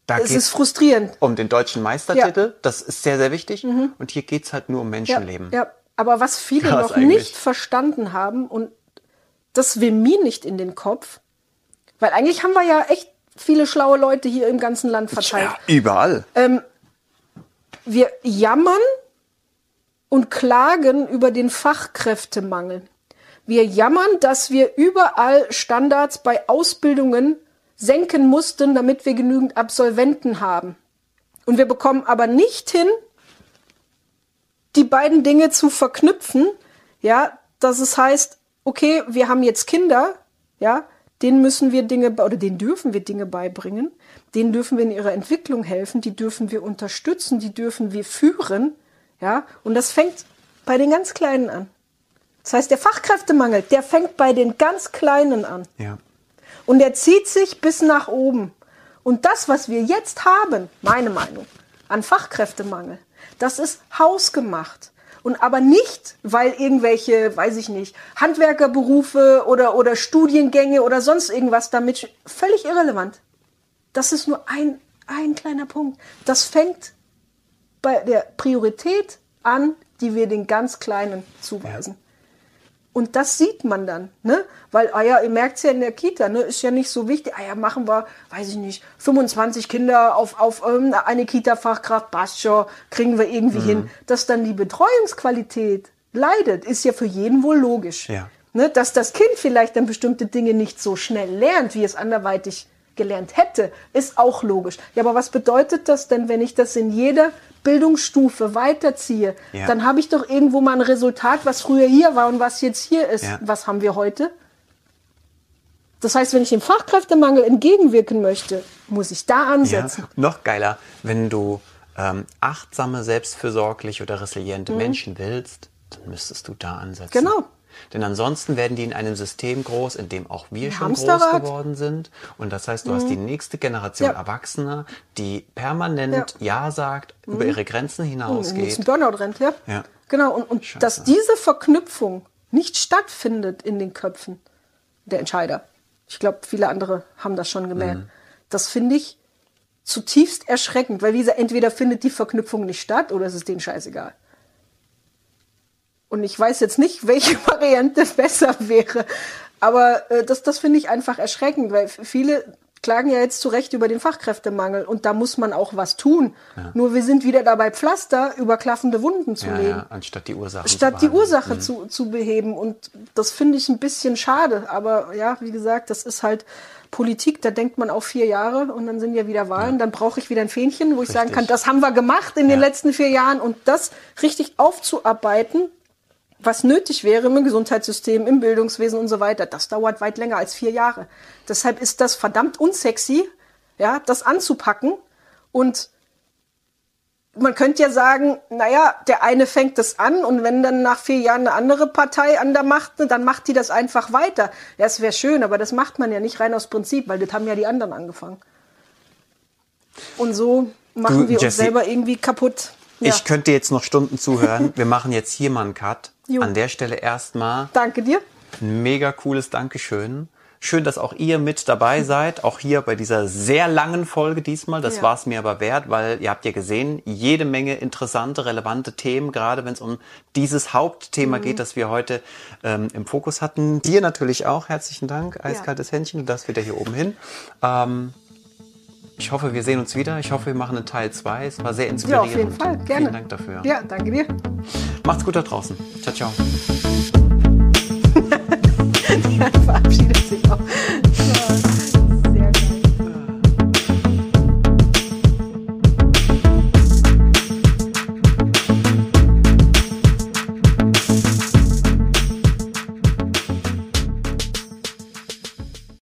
da es ist frustrierend. Um den deutschen Meistertitel, ja. das ist sehr, sehr wichtig. Mhm. Und hier geht's halt nur um Menschenleben. Ja, ja. aber was viele Krass noch eigentlich. nicht verstanden haben und das will mir nicht in den Kopf. Weil eigentlich haben wir ja echt viele schlaue Leute hier im ganzen Land verteilt. Ja, überall. Ähm, wir jammern und klagen über den Fachkräftemangel. Wir jammern, dass wir überall Standards bei Ausbildungen senken mussten, damit wir genügend Absolventen haben. Und wir bekommen aber nicht hin, die beiden Dinge zu verknüpfen, ja, dass es heißt, okay, wir haben jetzt Kinder, ja, denen müssen wir Dinge oder denen dürfen wir Dinge beibringen, denen dürfen wir in ihrer Entwicklung helfen, die dürfen wir unterstützen, die dürfen wir führen, ja, und das fängt bei den ganz Kleinen an. Das heißt, der Fachkräftemangel, der fängt bei den ganz Kleinen an. Ja. Und er zieht sich bis nach oben. Und das, was wir jetzt haben, meine Meinung, an Fachkräftemangel, das ist hausgemacht. Und aber nicht, weil irgendwelche, weiß ich nicht, Handwerkerberufe oder, oder Studiengänge oder sonst irgendwas damit, völlig irrelevant. Das ist nur ein, ein kleiner Punkt. Das fängt bei der Priorität an, die wir den ganz Kleinen zuweisen. Ja. Und das sieht man dann, ne? Weil, ah ja, ihr merkt es ja in der Kita, ne? Ist ja nicht so wichtig. Ah ja, machen wir, weiß ich nicht, 25 Kinder auf, auf ähm, eine Kita-Fachkraft, passt schon, kriegen wir irgendwie mhm. hin. Dass dann die Betreuungsqualität leidet, ist ja für jeden wohl logisch. Ja. Ne? Dass das Kind vielleicht dann bestimmte Dinge nicht so schnell lernt, wie es anderweitig gelernt hätte, ist auch logisch. Ja, aber was bedeutet das denn, wenn ich das in jeder Bildungsstufe weiterziehe, ja. dann habe ich doch irgendwo mal ein Resultat, was früher hier war und was jetzt hier ist. Ja. Was haben wir heute? Das heißt, wenn ich dem Fachkräftemangel entgegenwirken möchte, muss ich da ansetzen. Ja, noch geiler, wenn du ähm, achtsame, selbstfürsorgliche oder resiliente mhm. Menschen willst, dann müsstest du da ansetzen. Genau. Denn ansonsten werden die in einem System groß, in dem auch wir schon Hamsterrad. groß geworden sind. Und das heißt, du mhm. hast die nächste Generation ja. Erwachsener, die permanent Ja, ja sagt, mhm. über ihre Grenzen hinausgeht. Mhm, Burnout rennt, ja. ja. Genau. Und, und dass diese Verknüpfung nicht stattfindet in den Köpfen der Entscheider. Ich glaube, viele andere haben das schon gemerkt. Mhm. Das finde ich zutiefst erschreckend, weil wie gesagt, entweder findet die Verknüpfung nicht statt oder es ist denen scheißegal. Und ich weiß jetzt nicht, welche Variante besser wäre. Aber äh, das, das finde ich einfach erschreckend, weil viele klagen ja jetzt zu Recht über den Fachkräftemangel und da muss man auch was tun. Ja. Nur wir sind wieder dabei, Pflaster über klaffende Wunden zu ja, legen. Ja, anstatt die Ursache Statt die Ursache mhm. zu, zu beheben. Und das finde ich ein bisschen schade. Aber ja, wie gesagt, das ist halt Politik, da denkt man auf vier Jahre und dann sind ja wieder Wahlen. Dann brauche ich wieder ein Fähnchen, wo ich richtig. sagen kann, das haben wir gemacht in den letzten vier Jahren und das richtig aufzuarbeiten, was nötig wäre im Gesundheitssystem, im Bildungswesen und so weiter, das dauert weit länger als vier Jahre. Deshalb ist das verdammt unsexy, ja, das anzupacken. Und man könnte ja sagen, naja, der eine fängt das an und wenn dann nach vier Jahren eine andere Partei an der Macht, dann macht die das einfach weiter. Ja, es wäre schön, aber das macht man ja nicht rein aus Prinzip, weil das haben ja die anderen angefangen. Und so machen du, wir Jessie, uns selber irgendwie kaputt. Ja. Ich könnte jetzt noch Stunden zuhören. Wir machen jetzt hier mal einen Cut. Jo. An der Stelle erstmal. Danke dir. Ein mega cooles Dankeschön. Schön, dass auch ihr mit dabei seid, auch hier bei dieser sehr langen Folge diesmal. Das ja. war es mir aber wert, weil ihr habt ja gesehen, jede Menge interessante, relevante Themen, gerade wenn es um dieses Hauptthema mhm. geht, das wir heute ähm, im Fokus hatten. Dir natürlich auch herzlichen Dank, eiskaltes ja. Händchen, du darfst wieder hier oben hin. Ähm, ich hoffe, wir sehen uns wieder. Ich hoffe, wir machen einen Teil 2. Es war sehr inspirierend. Ja, auf jeden Fall. Gerne. Vielen Dank dafür. Ja, danke dir. Macht's gut da draußen. Ciao, ciao. Der verabschiedet sich auch.